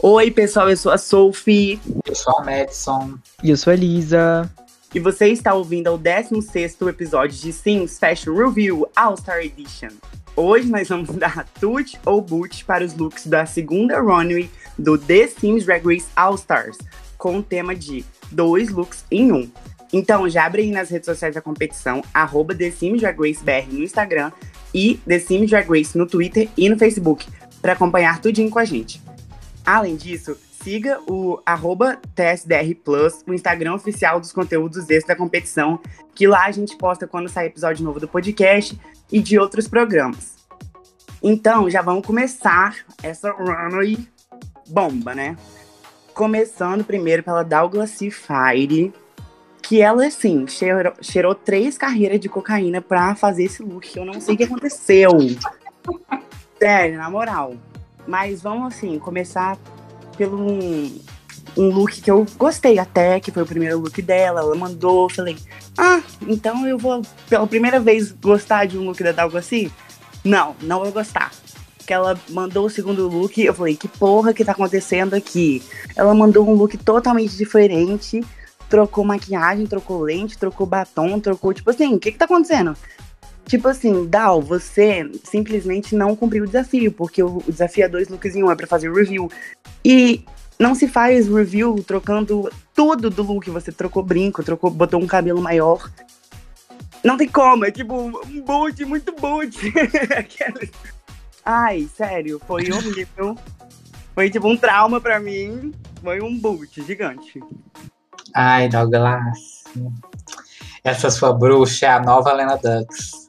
Oi, pessoal, eu sou a Sophie. Eu sou a Madison. E eu sou a Elisa. E você está ouvindo o 16 episódio de Sims Fashion Review All-Star Edition. Hoje nós vamos dar tut ou boot para os looks da segunda runway do The Sims Drag Race All-Stars, com o tema de dois looks em um. Então já abre aí nas redes sociais da competição, arroba The Sims Drag Race BR no Instagram e The Sims Drag Race no Twitter e no Facebook, para acompanhar tudinho com a gente. Além disso, siga o TSDR Plus, o Instagram oficial dos conteúdos extras da competição, que lá a gente posta quando sai episódio novo do podcast e de outros programas. Então, já vamos começar essa runway bomba, né? Começando primeiro pela Douglas Fire, que ela, assim, cheirou, cheirou três carreiras de cocaína pra fazer esse look. Eu não sei o que aconteceu. Sério, na moral. Mas vamos, assim, começar pelo um, um look que eu gostei até, que foi o primeiro look dela. Ela mandou, falei, ah, então eu vou, pela primeira vez, gostar de um look da Dalgossi? Não, não vou gostar. Que ela mandou o segundo look, eu falei, que porra que tá acontecendo aqui? Ela mandou um look totalmente diferente, trocou maquiagem, trocou lente, trocou batom, trocou, tipo assim, o que que tá acontecendo? Tipo assim, Dal, você simplesmente não cumpriu o desafio, porque o desafio é dois looks em um, é pra fazer review. E não se faz review trocando tudo do look. Você trocou brinco, trocou, botou um cabelo maior. Não tem como, é tipo um boot, muito boot. Ai, sério, foi horrível. Foi tipo um trauma pra mim. Foi um boot gigante. Ai, Douglas. Essa sua bruxa é a nova Lena Dux.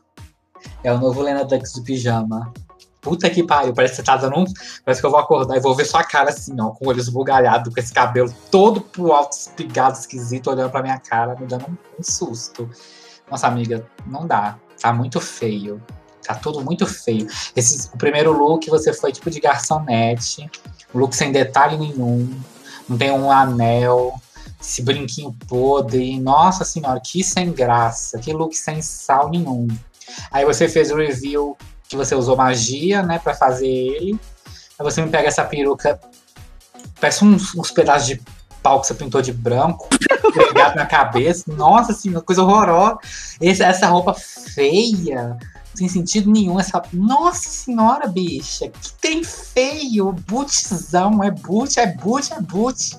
É o novo Lena Dux do pijama. Puta que pariu, parece que você tá dando um. Parece que eu vou acordar e vou ver sua cara assim, ó, com o olho esbugalhado, com esse cabelo todo pro alto, espigado, esquisito, olhando pra minha cara, me dando um, um susto. Nossa, amiga, não dá. Tá muito feio. Tá tudo muito feio. Esse, o primeiro look você foi tipo de garçonete. Um look sem detalhe nenhum. Não tem um anel. Esse brinquinho podre. Nossa senhora, que sem graça. Que look sem sal nenhum. Aí você fez o review que você usou magia, né, para fazer ele. Aí você me pega essa peruca, parece uns, uns pedaços de pau que você pintou de branco, pregado na cabeça. Nossa, uma coisa horrorosa. Esse, essa roupa feia, sem sentido nenhum. Essa... Nossa senhora, bicha, que tem feio. Bootzão, é boot, é boot, é boot.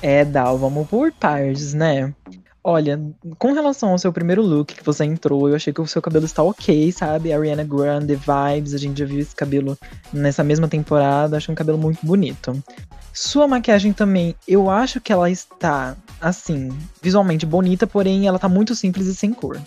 É, Dal, vamos por partes, né? Olha, com relação ao seu primeiro look que você entrou, eu achei que o seu cabelo está ok, sabe? Ariana Grande vibes, a gente já viu esse cabelo nessa mesma temporada, acho um cabelo muito bonito. Sua maquiagem também, eu acho que ela está, assim, visualmente bonita, porém ela tá muito simples e sem cor.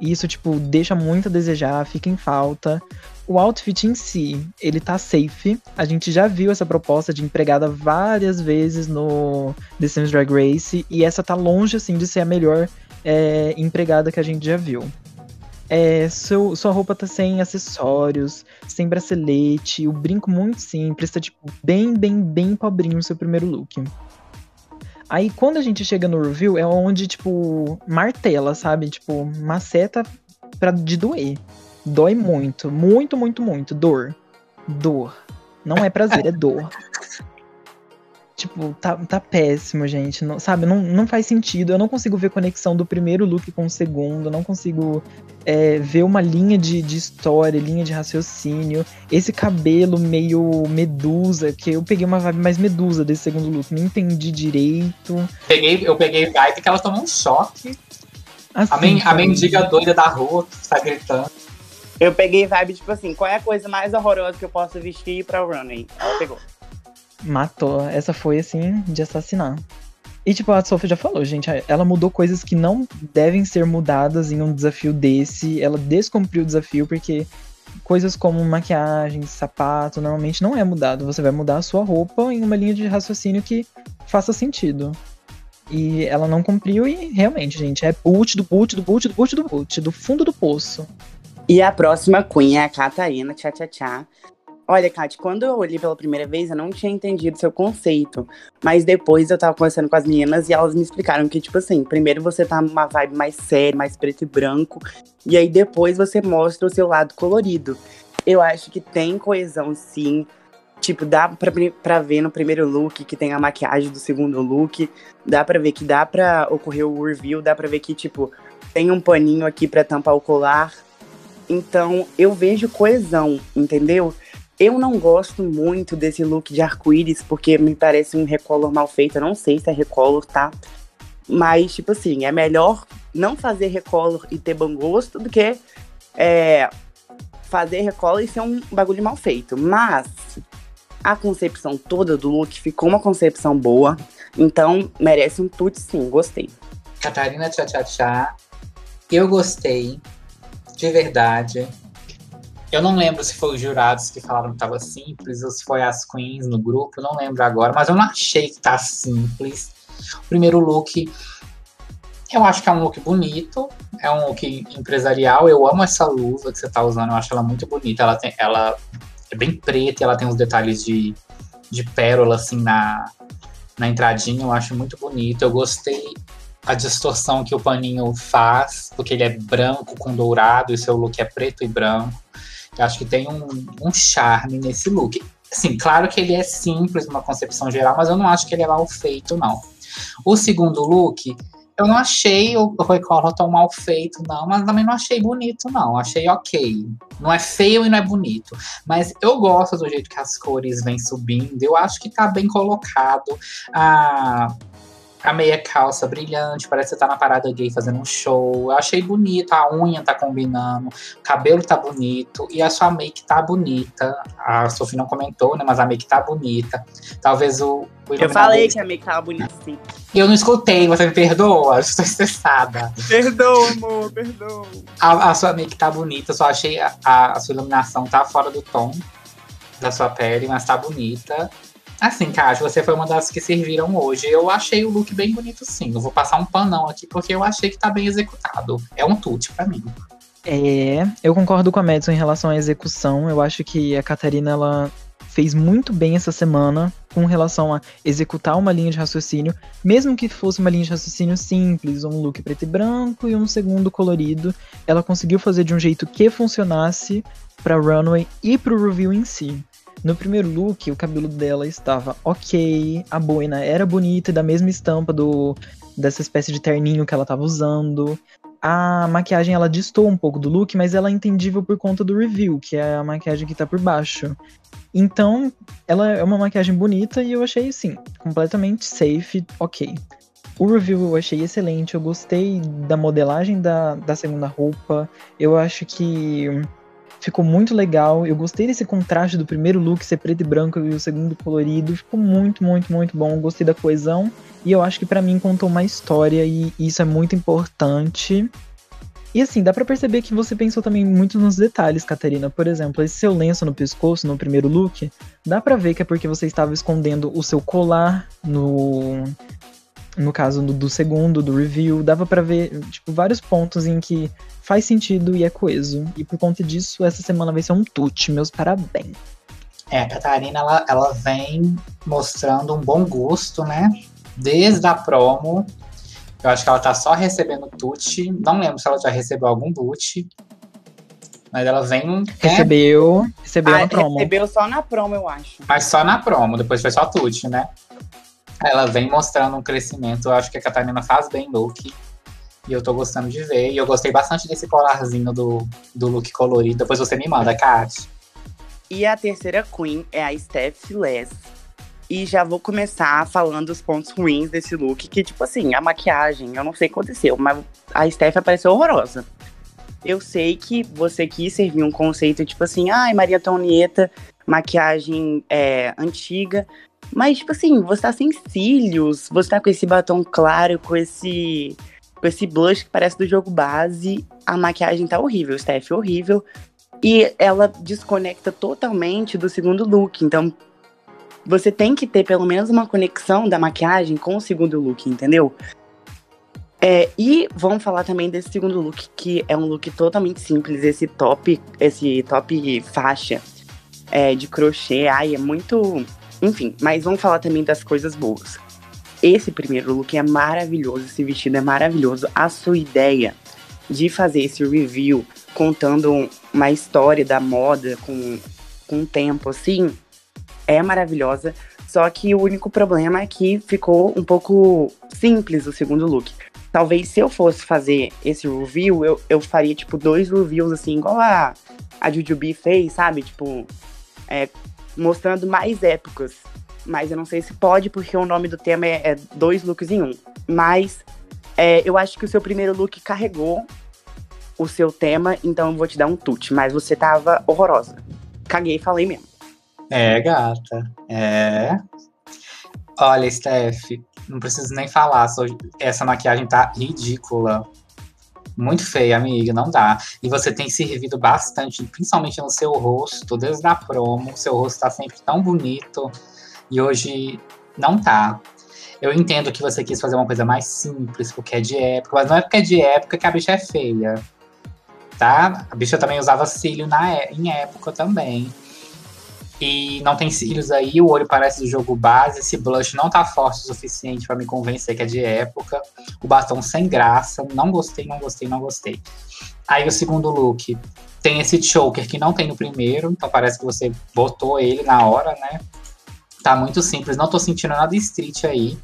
Isso, tipo, deixa muito a desejar, fica em falta. O outfit em si, ele tá safe. A gente já viu essa proposta de empregada várias vezes no The Sims Drag Race. E essa tá longe, assim, de ser a melhor é, empregada que a gente já viu. É, seu, sua roupa tá sem acessórios, sem bracelete, o brinco muito simples, tá, tipo, bem, bem, bem pobrinho o seu primeiro look. Aí quando a gente chega no review é onde, tipo, martela, sabe? Tipo, maceta pra, de doer. Dói muito, muito, muito, muito. Dor. Dor. Não é prazer, é dor. Tipo, tá, tá péssimo, gente. Não, sabe, não, não faz sentido. Eu não consigo ver conexão do primeiro look com o segundo. Não consigo é, ver uma linha de, de história, linha de raciocínio. Esse cabelo meio medusa, que eu peguei uma vibe mais medusa desse segundo look. Não entendi direito. Peguei, eu peguei vibe que ela tomou um choque. Assim, a, men, a mendiga doida da rua que tá gritando. Eu peguei vibe, tipo assim, qual é a coisa mais horrorosa que eu posso vestir pra running? Ela pegou. Matou. Essa foi, assim, de assassinar. E, tipo, a Sophie já falou, gente, ela mudou coisas que não devem ser mudadas em um desafio desse. Ela descumpriu o desafio porque coisas como maquiagem, sapato, normalmente não é mudado. Você vai mudar a sua roupa em uma linha de raciocínio que faça sentido. E ela não cumpriu e realmente, gente, é boot do boot do boot do boot do boot, do fundo do poço. E a próxima Queen é a Catarina Tchá Tchá Tchá. Olha, Kate, quando eu olhei pela primeira vez, eu não tinha entendido seu conceito. Mas depois eu tava conversando com as meninas e elas me explicaram que, tipo assim, primeiro você tá numa vibe mais séria, mais preto e branco. E aí depois você mostra o seu lado colorido. Eu acho que tem coesão, sim. tipo, dá pra, pra ver no primeiro look que tem a maquiagem do segundo look. Dá pra ver que dá pra ocorrer o reveal. Dá pra ver que, tipo, tem um paninho aqui pra tampar o colar. Então, eu vejo coesão, entendeu? Eu não gosto muito desse look de arco-íris, porque me parece um recolor mal feito. Eu não sei se é recolor, tá? Mas, tipo assim, é melhor não fazer recolor e ter bom gosto do que é, fazer recolor e ser um bagulho mal feito. Mas a concepção toda do look ficou uma concepção boa. Então, merece um tute sim, gostei. Catarina Tchá Tchá Tchá, eu gostei, de verdade. Eu não lembro se foi os jurados que falaram que tava simples ou se foi as queens no grupo, não lembro agora, mas eu não achei que tá simples. O primeiro look, eu acho que é um look bonito, é um look empresarial. Eu amo essa luva que você tá usando, eu acho ela muito bonita. Ela, tem, ela é bem preta e ela tem uns detalhes de, de pérola assim na, na entradinha, eu acho muito bonito. Eu gostei a distorção que o paninho faz, porque ele é branco com dourado e seu look é preto e branco. Eu acho que tem um, um charme nesse look. Assim, claro que ele é simples numa concepção geral, mas eu não acho que ele é mal feito, não. O segundo look, eu não achei o Recolor tão mal feito, não, mas também não achei bonito, não. Achei ok. Não é feio e não é bonito. Mas eu gosto do jeito que as cores vêm subindo. Eu acho que tá bem colocado. Ah, a meia calça brilhante, parece que você tá na parada gay fazendo um show. Eu achei bonito, a unha tá combinando, o cabelo tá bonito e a sua make tá bonita. A Sofia não comentou, né? Mas a make tá bonita. Talvez o. o eu falei que a make tava bonita, sim. Eu não escutei, você me perdoa? Estou estressada. Perdoa, amor, perdoa. A, a sua make tá bonita, só achei a, a, a sua iluminação tá fora do tom da sua pele, mas tá bonita. Assim, Cássio, você foi uma das que serviram hoje. Eu achei o look bem bonito, sim. Eu vou passar um panão aqui porque eu achei que tá bem executado. É um tute para mim. É, eu concordo com a Madison em relação à execução. Eu acho que a Catarina ela fez muito bem essa semana com relação a executar uma linha de raciocínio, mesmo que fosse uma linha de raciocínio simples, um look preto e branco e um segundo colorido, ela conseguiu fazer de um jeito que funcionasse para runway e para o review em si. No primeiro look, o cabelo dela estava ok, a boina era bonita, da mesma estampa do dessa espécie de terninho que ela estava usando. A maquiagem ela distou um pouco do look, mas ela é entendível por conta do review, que é a maquiagem que tá por baixo. Então, ela é uma maquiagem bonita e eu achei, assim, completamente safe, ok. O review eu achei excelente, eu gostei da modelagem da, da segunda roupa. Eu acho que Ficou muito legal. Eu gostei desse contraste do primeiro look ser preto e branco e o segundo colorido. Ficou muito, muito, muito bom. Gostei da coesão. E eu acho que para mim contou uma história e isso é muito importante. E assim, dá para perceber que você pensou também muito nos detalhes, Catarina. Por exemplo, esse seu lenço no pescoço no primeiro look, dá para ver que é porque você estava escondendo o seu colar no no caso do, do segundo, do review, dava para ver, tipo, vários pontos em que faz sentido e é coeso. E por conta disso, essa semana vai ser um tute. Meus parabéns. É, a Catarina, ela, ela vem mostrando um bom gosto, né? Desde a promo. Eu acho que ela tá só recebendo tute. Não lembro se ela já recebeu algum boot. Mas ela vem. Né? Recebeu. Recebeu ah, na promo. Recebeu só na promo, eu acho. Mas só na promo, depois foi só tute, né? Ela vem mostrando um crescimento. Eu acho que a Catarina faz bem look. E eu tô gostando de ver. E eu gostei bastante desse colarzinho do, do look colorido. Depois você me manda, Kat. E a terceira Queen é a Steph Les. E já vou começar falando os pontos ruins desse look, que, tipo assim, a maquiagem, eu não sei o que aconteceu, mas a Steph apareceu horrorosa. Eu sei que você quis servir um conceito, tipo assim, ai, Maria Antonieta, maquiagem é, antiga, mas, tipo assim, você tá sem cílios, você tá com esse batom claro, com esse. com esse blush que parece do jogo base. A maquiagem tá horrível, Steph, horrível. E ela desconecta totalmente do segundo look. Então, você tem que ter pelo menos uma conexão da maquiagem com o segundo look, entendeu? É, e vamos falar também desse segundo look, que é um look totalmente simples, esse top, esse top faixa é, de crochê. Ai, é muito enfim, mas vamos falar também das coisas boas. Esse primeiro look é maravilhoso, esse vestido é maravilhoso. A sua ideia de fazer esse review contando uma história da moda com, com tempo assim, é maravilhosa. Só que o único problema é que ficou um pouco simples o segundo look. Talvez se eu fosse fazer esse review, eu, eu faria, tipo, dois reviews, assim, igual a, a Jujubee fez, sabe? Tipo, é, mostrando mais épocas. Mas eu não sei se pode, porque o nome do tema é, é dois looks em um. Mas é, eu acho que o seu primeiro look carregou o seu tema, então eu vou te dar um tute. Mas você tava horrorosa. Caguei e falei mesmo. É, gata. É. Olha, Steph, não preciso nem falar. Essa maquiagem tá ridícula. Muito feia, amiga, não dá. E você tem servido bastante, principalmente no seu rosto, desde a promo. Seu rosto tá sempre tão bonito. E hoje não tá. Eu entendo que você quis fazer uma coisa mais simples, porque é de época, mas não é porque é de época que a bicha é feia. Tá? A bicha também usava cílio na, é, em época também. E não tem cílios aí, o olho parece de jogo base. Esse blush não tá forte o suficiente para me convencer que é de época. O batom sem graça. Não gostei, não gostei, não gostei. Aí o segundo look tem esse choker que não tem no primeiro, então parece que você botou ele na hora, né? Tá muito simples, não tô sentindo nada street aí.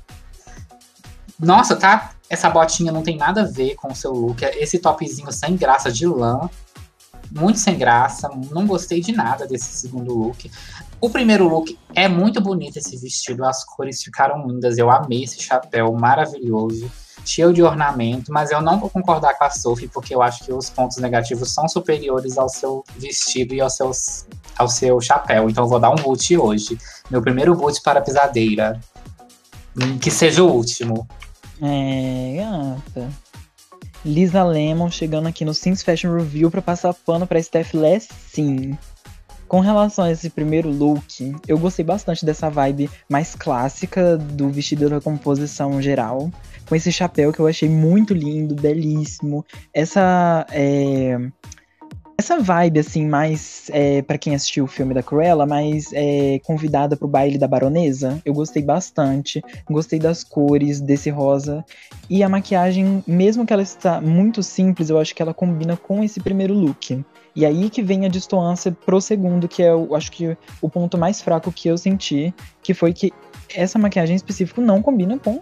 Nossa, tá? Essa botinha não tem nada a ver com o seu look. Esse topzinho sem graça de lã muito sem graça, não gostei de nada desse segundo look. O primeiro look é muito bonito esse vestido, as cores ficaram lindas, eu amei esse chapéu maravilhoso, cheio de ornamento, mas eu não vou concordar com a Sophie porque eu acho que os pontos negativos são superiores ao seu vestido e ao, seus, ao seu chapéu, então eu vou dar um boot hoje. Meu primeiro boot para a pisadeira. Que seja o último. É, gata. Lisa Lemon chegando aqui no Sims Fashion Review para passar pano para Steph Sim. Com relação a esse primeiro look, eu gostei bastante dessa vibe mais clássica do vestido da composição geral. Com esse chapéu que eu achei muito lindo, belíssimo. Essa é, essa vibe, assim, mais é, para quem assistiu o filme da Cruella, mais é, convidada pro baile da baronesa. Eu gostei bastante. Gostei das cores desse rosa. E a maquiagem, mesmo que ela está muito simples, eu acho que ela combina com esse primeiro look. E aí que vem a distância pro segundo, que é, eu acho que o ponto mais fraco que eu senti, que foi que essa maquiagem em específico não combina com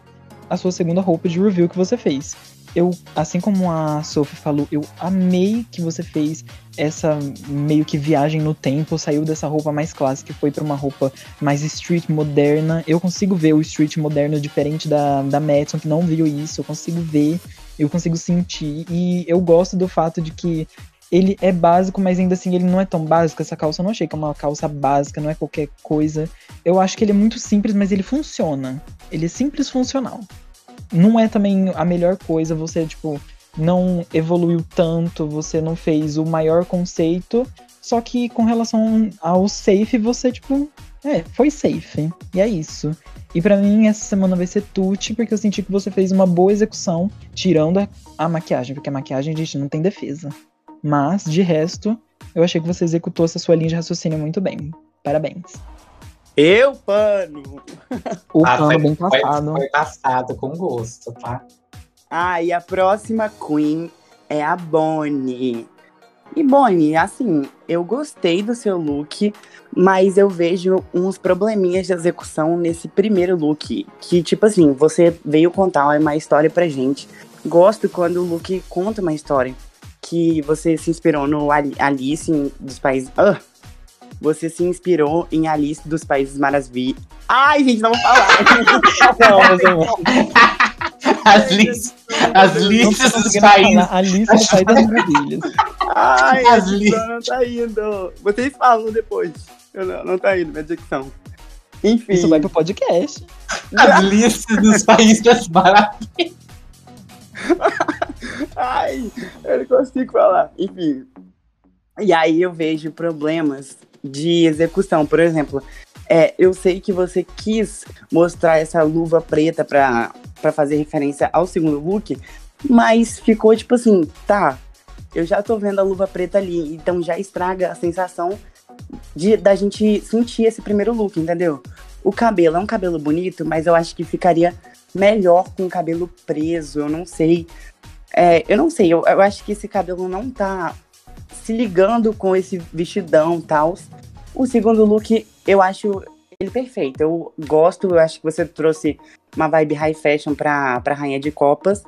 a sua segunda roupa de review que você fez eu, assim como a Sophie falou, eu amei que você fez essa meio que viagem no tempo, saiu dessa roupa mais clássica e foi para uma roupa mais street moderna. Eu consigo ver o street moderno diferente da, da Madison, que não viu isso, eu consigo ver, eu consigo sentir. E eu gosto do fato de que ele é básico, mas ainda assim ele não é tão básico. Essa calça eu não achei que é uma calça básica, não é qualquer coisa. Eu acho que ele é muito simples, mas ele funciona. Ele é simples funcional não é também a melhor coisa você, tipo, não evoluiu tanto, você não fez o maior conceito, só que com relação ao safe, você, tipo, é, foi safe. E é isso. E para mim, essa semana vai ser tute, porque eu senti que você fez uma boa execução, tirando a, a maquiagem, porque a maquiagem, gente, não tem defesa. Mas, de resto, eu achei que você executou essa sua linha de raciocínio muito bem. Parabéns. Eu, pano! O ah, pano foi, bem passado. Foi, foi passado com gosto, tá? Ah, e a próxima Queen é a Bonnie. E Bonnie, assim, eu gostei do seu look, mas eu vejo uns probleminhas de execução nesse primeiro look. Que, tipo assim, você veio contar uma história pra gente. Gosto quando o look conta uma história. Que você se inspirou no Alice dos Países. Uh, você se inspirou em Alice dos Países Maravilhas. Ai, gente, não vou falar. As listas, as listas dos países. A lista dos Países das Maravilhas. Ai, as listas não tá indo. Vocês falam depois. Eu não, não tá indo, minha dicção. Enfim. Isso vai pro podcast. As listas dos Países das Maravilhas. Ai, eu não consigo falar. Enfim. E aí eu vejo problemas de execução. Por exemplo, é, eu sei que você quis mostrar essa luva preta pra fazer referência ao segundo look, mas ficou tipo assim, tá, eu já tô vendo a luva preta ali, então já estraga a sensação de da gente sentir esse primeiro look, entendeu? O cabelo é um cabelo bonito, mas eu acho que ficaria melhor com o cabelo preso, eu não sei. É, eu não sei, eu, eu acho que esse cabelo não tá se ligando com esse vestidão tal. O segundo look, eu acho ele perfeito. Eu gosto, eu acho que você trouxe uma vibe high fashion pra, pra Rainha de Copas.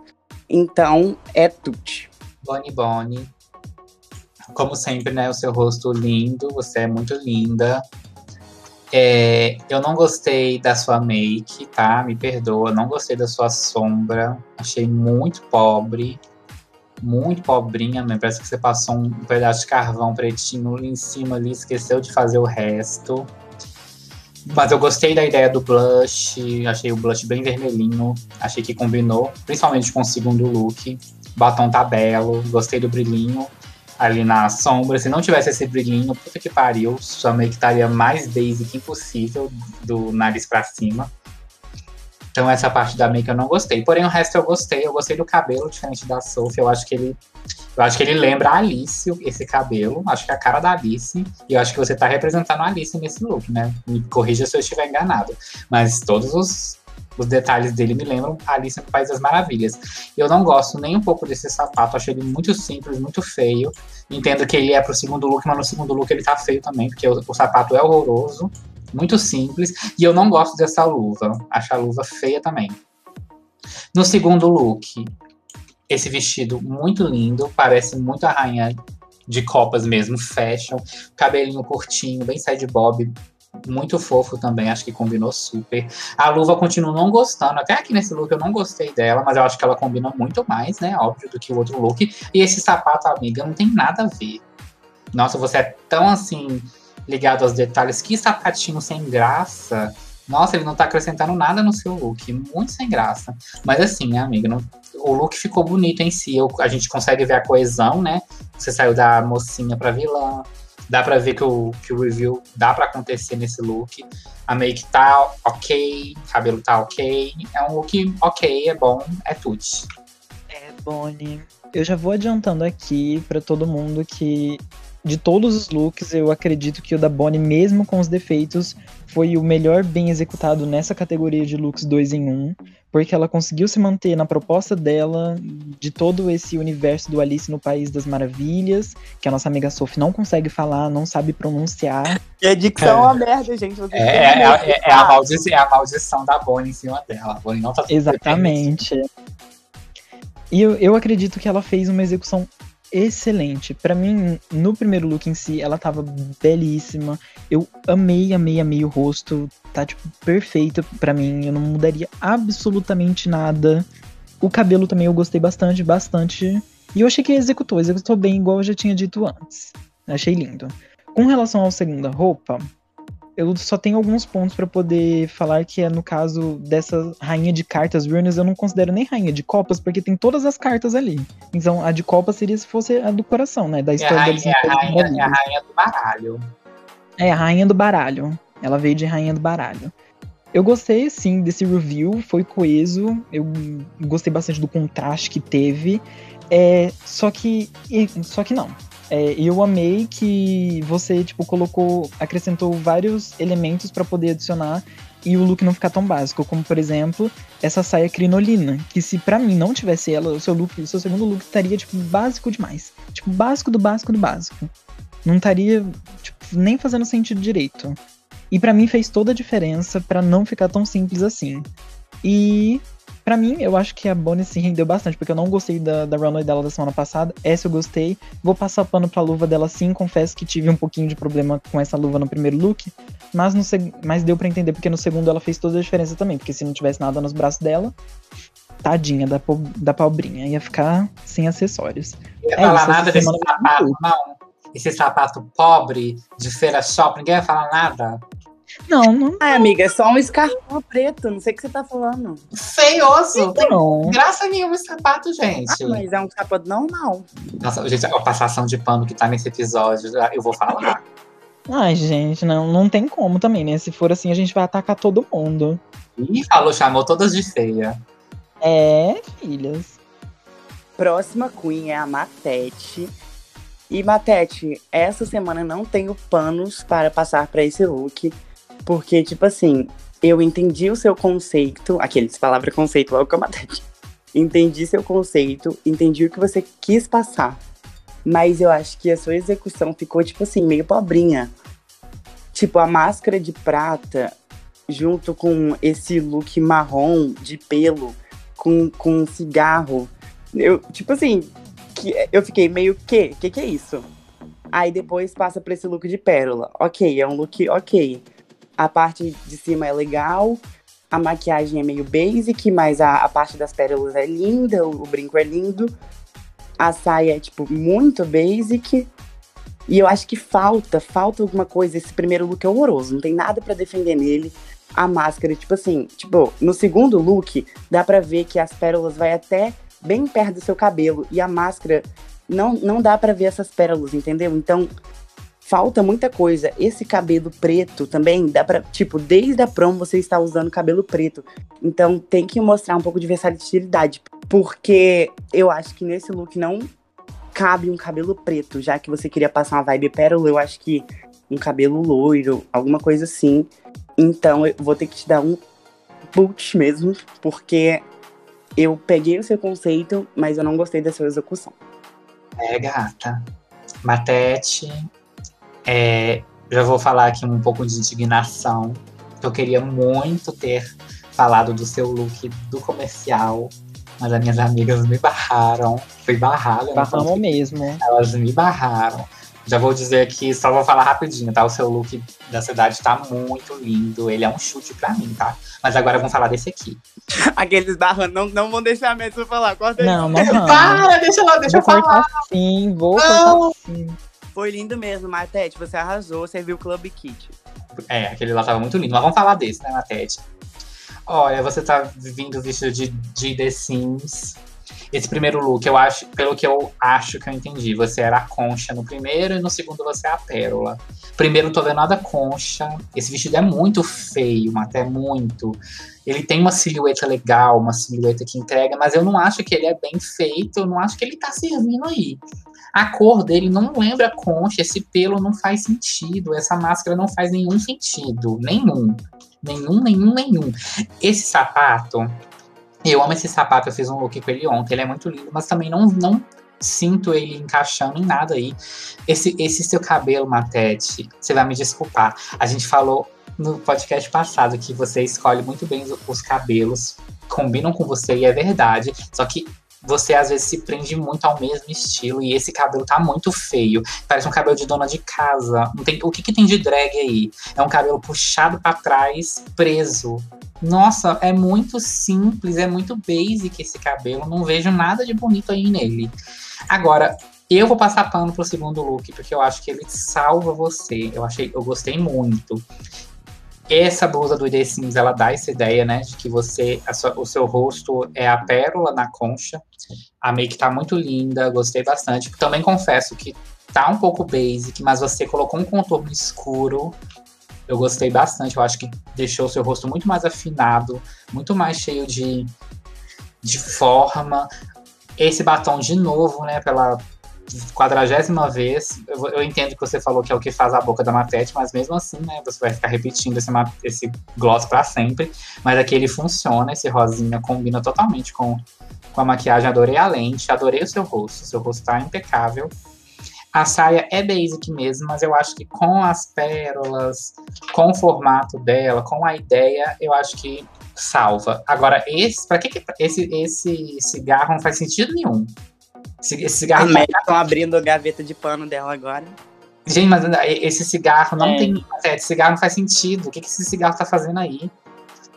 Então, é Tuti. Bonnie Bonnie. Como sempre, né? O seu rosto lindo, você é muito linda. É, eu não gostei da sua make, tá? Me perdoa. Não gostei da sua sombra. Achei muito pobre. Muito pobrinha, mesmo. Parece que você passou um pedaço de carvão pretinho em cima ali, esqueceu de fazer o resto. Mas eu gostei da ideia do blush, achei o blush bem vermelhinho, achei que combinou, principalmente com o segundo look. Batom tá belo, gostei do brilhinho ali na sombra. Se não tivesse esse brilhinho, puta que pariu, sua make estaria mais basic impossível, do nariz pra cima. Então essa parte da make eu não gostei. Porém, o resto eu gostei. Eu gostei do cabelo, diferente da Sophie. Eu acho que ele. Eu acho que ele lembra a Alice, esse cabelo. Acho que é a cara da Alice. E eu acho que você tá representando a Alice nesse look, né? Me corrija se eu estiver enganado. Mas todos os, os detalhes dele me lembram Alice no País das Maravilhas. Eu não gosto nem um pouco desse sapato. Achei ele muito simples, muito feio. Entendo que ele é pro segundo look, mas no segundo look ele tá feio também, porque o, o sapato é horroroso muito simples. E eu não gosto dessa luva. Acho a luva feia também. No segundo look, esse vestido muito lindo, parece muito a rainha de copas mesmo, fashion. Cabelinho curtinho, bem side bob, muito fofo também, acho que combinou super. A luva continuo não gostando, até aqui nesse look eu não gostei dela, mas eu acho que ela combina muito mais, né, óbvio, do que o outro look. E esse sapato, amiga, não tem nada a ver. Nossa, você é tão assim ligado aos detalhes. Que sapatinho sem graça. Nossa, ele não tá acrescentando nada no seu look. Muito sem graça. Mas assim, né, amiga? Não, o look ficou bonito em si. Eu, a gente consegue ver a coesão, né? Você saiu da mocinha pra vilã. Dá pra ver que o, que o review dá pra acontecer nesse look. A make tá ok, cabelo tá ok. É um look ok, é bom, é tudo. É, Bonnie. Eu já vou adiantando aqui para todo mundo que de todos os looks, eu acredito que o da Bonnie, mesmo com os defeitos, foi o melhor bem executado nessa categoria de looks 2 em 1, um, porque ela conseguiu se manter na proposta dela, de todo esse universo do Alice no País das Maravilhas, que a nossa amiga Sophie não consegue falar, não sabe pronunciar. E a dicção é uma merda, gente. É, é, é, é, a maldição, é a maldição da Bonnie em cima dela. A Bonnie não tá Exatamente. E eu, eu acredito que ela fez uma execução excelente. Para mim, no primeiro look em si, ela tava belíssima. Eu amei, amei, amei o rosto. Tá, tipo, perfeita para mim. Eu não mudaria absolutamente nada. O cabelo também eu gostei bastante, bastante. E eu achei que executou, executou bem, igual eu já tinha dito antes. Achei lindo. Com relação ao segunda roupa, eu só tenho alguns pontos para poder falar que é no caso dessa rainha de cartas Runes, eu não considero nem rainha de copas, porque tem todas as cartas ali. Então a de copas seria se fosse a do coração, né? Da história é a deles. É a, rainha, é a rainha do baralho. É, a rainha do baralho. Ela veio de rainha do baralho. Eu gostei, sim, desse review, foi coeso. Eu gostei bastante do contraste que teve. É, só que. Só que não. É, eu amei que você, tipo, colocou, acrescentou vários elementos para poder adicionar e o look não ficar tão básico, como por exemplo, essa saia crinolina, que se para mim não tivesse ela, o seu look, o seu segundo look estaria tipo básico demais. Tipo, básico do básico do básico. Não estaria tipo, nem fazendo sentido direito. E para mim fez toda a diferença para não ficar tão simples assim. E Pra mim, eu acho que a Bonnie se rendeu bastante, porque eu não gostei da, da runway dela da semana passada. Essa eu gostei. Vou passar pano pra luva dela sim. Confesso que tive um pouquinho de problema com essa luva no primeiro look. Mas, no mas deu para entender, porque no segundo ela fez toda a diferença também. Porque se não tivesse nada nos braços dela, tadinha da, da pobrinha. Ia ficar sem acessórios. Não ia é falar isso, nada desse sapato, não. Esse sapato pobre de feira shopping, ninguém ia falar nada. Não, não. Ai, amiga, é só um escarpão preto. Não sei o que você tá falando. Feioso. Não. Graça nenhuma esse sapato, gente. Ah, mas é um sapato normal. Nossa, gente, a passação de pano que tá nesse episódio, eu vou falar. Ai, gente, não, não tem como também, né? Se for assim, a gente vai atacar todo mundo. Ih, falou, chamou todas de feia. É, filhas. Próxima Queen é a Matete. E Matete, essa semana não tenho panos para passar para esse look. Porque, tipo assim, eu entendi o seu conceito. Aqueles palavra conceito logo que eu matei. Entendi seu conceito, entendi o que você quis passar. Mas eu acho que a sua execução ficou, tipo assim, meio pobrinha. Tipo, a máscara de prata junto com esse look marrom de pelo, com, com cigarro. Eu, tipo assim, que, eu fiquei meio, que? Que que é isso? Aí depois passa pra esse look de pérola. Ok, é um look ok. A parte de cima é legal, a maquiagem é meio basic, mas a, a parte das pérolas é linda, o, o brinco é lindo. A saia é, tipo, muito basic. E eu acho que falta, falta alguma coisa. Esse primeiro look é horroroso, não tem nada para defender nele. A máscara, tipo assim, tipo, no segundo look, dá pra ver que as pérolas vai até bem perto do seu cabelo. E a máscara, não, não dá para ver essas pérolas, entendeu? Então, falta muita coisa. Esse cabelo preto também dá pra. Tipo, desde a prom você está usando cabelo preto. Então tem que mostrar um pouco de versatilidade. Porque eu acho que nesse look não cabe um cabelo preto, já que você queria passar uma vibe pérola, eu acho que um cabelo loiro, alguma coisa assim. Então eu vou ter que te dar um boot mesmo, porque eu peguei o seu conceito, mas eu não gostei da sua execução. É, gata. Matete. É, já vou falar aqui um pouco de indignação. Eu queria muito ter falado do seu look do comercial mas as minhas amigas me barraram. Fui barrada. Né? Barramos mesmo. Elas me barraram. Já vou dizer aqui, só vou falar rapidinho, tá? O seu look da cidade tá muito lindo. Ele é um chute pra mim, tá? Mas agora vamos falar desse aqui. Aqueles barrando, não, não vão deixar a Messi falar. Corta aí. Não, não vamos. Para, deixa lá, deixa vou eu falar. Sim, vou cortar sim. Foi lindo mesmo, Matete. Você arrasou, você viu o Club Kit. É, aquele lá tava muito lindo. Mas vamos falar desse, né, Matete? Olha, você tá vindo vestido de, de The Sims. Esse primeiro look, eu acho, pelo que eu acho que eu entendi, você era a concha no primeiro e no segundo você é a pérola. Primeiro, tô vendo nada concha. Esse vestido é muito feio, até muito. Ele tem uma silhueta legal, uma silhueta que entrega, mas eu não acho que ele é bem feito, eu não acho que ele tá servindo aí. A cor dele não lembra concha, esse pelo não faz sentido, essa máscara não faz nenhum sentido, nenhum. Nenhum, nenhum, nenhum. Esse sapato, eu amo esse sapato, eu fiz um look com ele ontem, ele é muito lindo, mas também não, não sinto ele encaixando em nada aí. Esse, esse seu cabelo, Matete, você vai me desculpar. A gente falou no podcast passado que você escolhe muito bem os, os cabelos, combinam com você e é verdade. Só que você às vezes se prende muito ao mesmo estilo e esse cabelo tá muito feio. Parece um cabelo de dona de casa. Não tem, o que, que tem de drag aí? É um cabelo puxado para trás, preso. Nossa, é muito simples, é muito basic esse cabelo. Não vejo nada de bonito aí nele. Agora, eu vou passar pano pro segundo look, porque eu acho que ele salva você. Eu achei, eu gostei muito. Essa blusa do The Sims, ela dá essa ideia, né, de que você, sua, o seu rosto é a pérola na concha. A make tá muito linda, gostei bastante. Também confesso que tá um pouco basic, mas você colocou um contorno escuro. Eu gostei bastante, eu acho que deixou o seu rosto muito mais afinado, muito mais cheio de, de forma. Esse batom de novo, né, pela quadragésima vez, eu, eu, entendo que você falou que é o que faz a boca da Matete, mas mesmo assim, né, você vai ficar repetindo esse, esse gloss para sempre. Mas aqui ele funciona, esse rosinha combina totalmente com, com a maquiagem. Adorei a lente, adorei o seu rosto, seu rosto tá impecável. A saia é basic mesmo, mas eu acho que com as pérolas, com o formato dela, com a ideia, eu acho que salva. Agora, esse, para que, que esse, esse cigarro não faz sentido nenhum? Esse cigarro. Estão abrindo a gaveta de pano dela agora. Gente, mas esse cigarro não é. tem. É, esse cigarro não faz sentido. O que, que esse cigarro tá fazendo aí?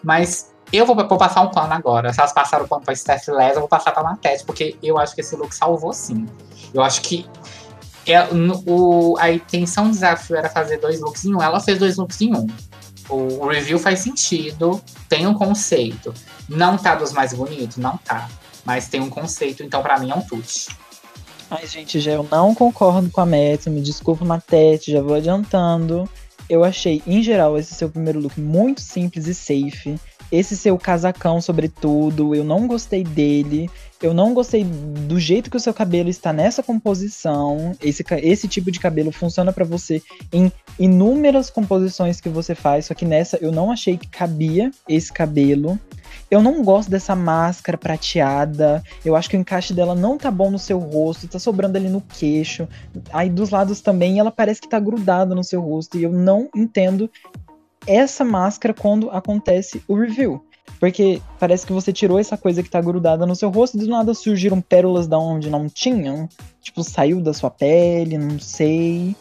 Mas eu vou, vou passar um pano agora. Se elas passaram o pano pra Steph Les, eu vou passar pra Matete, porque eu acho que esse look salvou sim. Eu acho que é, o, a intenção do desafio era fazer dois looks em um. Ela fez dois looks em um. O, o review faz sentido, tem um conceito. Não tá dos mais bonitos? Não tá mas tem um conceito, então para mim é um tute. Ai, gente, já eu não concordo com a Meta, me desculpa, Matete, já vou adiantando. Eu achei, em geral, esse seu primeiro look muito simples e safe. Esse seu casacão, sobretudo, eu não gostei dele. Eu não gostei do jeito que o seu cabelo está nessa composição. Esse, esse tipo de cabelo funciona para você em inúmeras composições que você faz, só que nessa eu não achei que cabia esse cabelo. Eu não gosto dessa máscara prateada. Eu acho que o encaixe dela não tá bom no seu rosto, tá sobrando ali no queixo. Aí dos lados também ela parece que tá grudada no seu rosto. E eu não entendo essa máscara quando acontece o review. Porque parece que você tirou essa coisa que tá grudada no seu rosto e do nada surgiram pérolas da onde não tinham. Tipo, saiu da sua pele, não sei.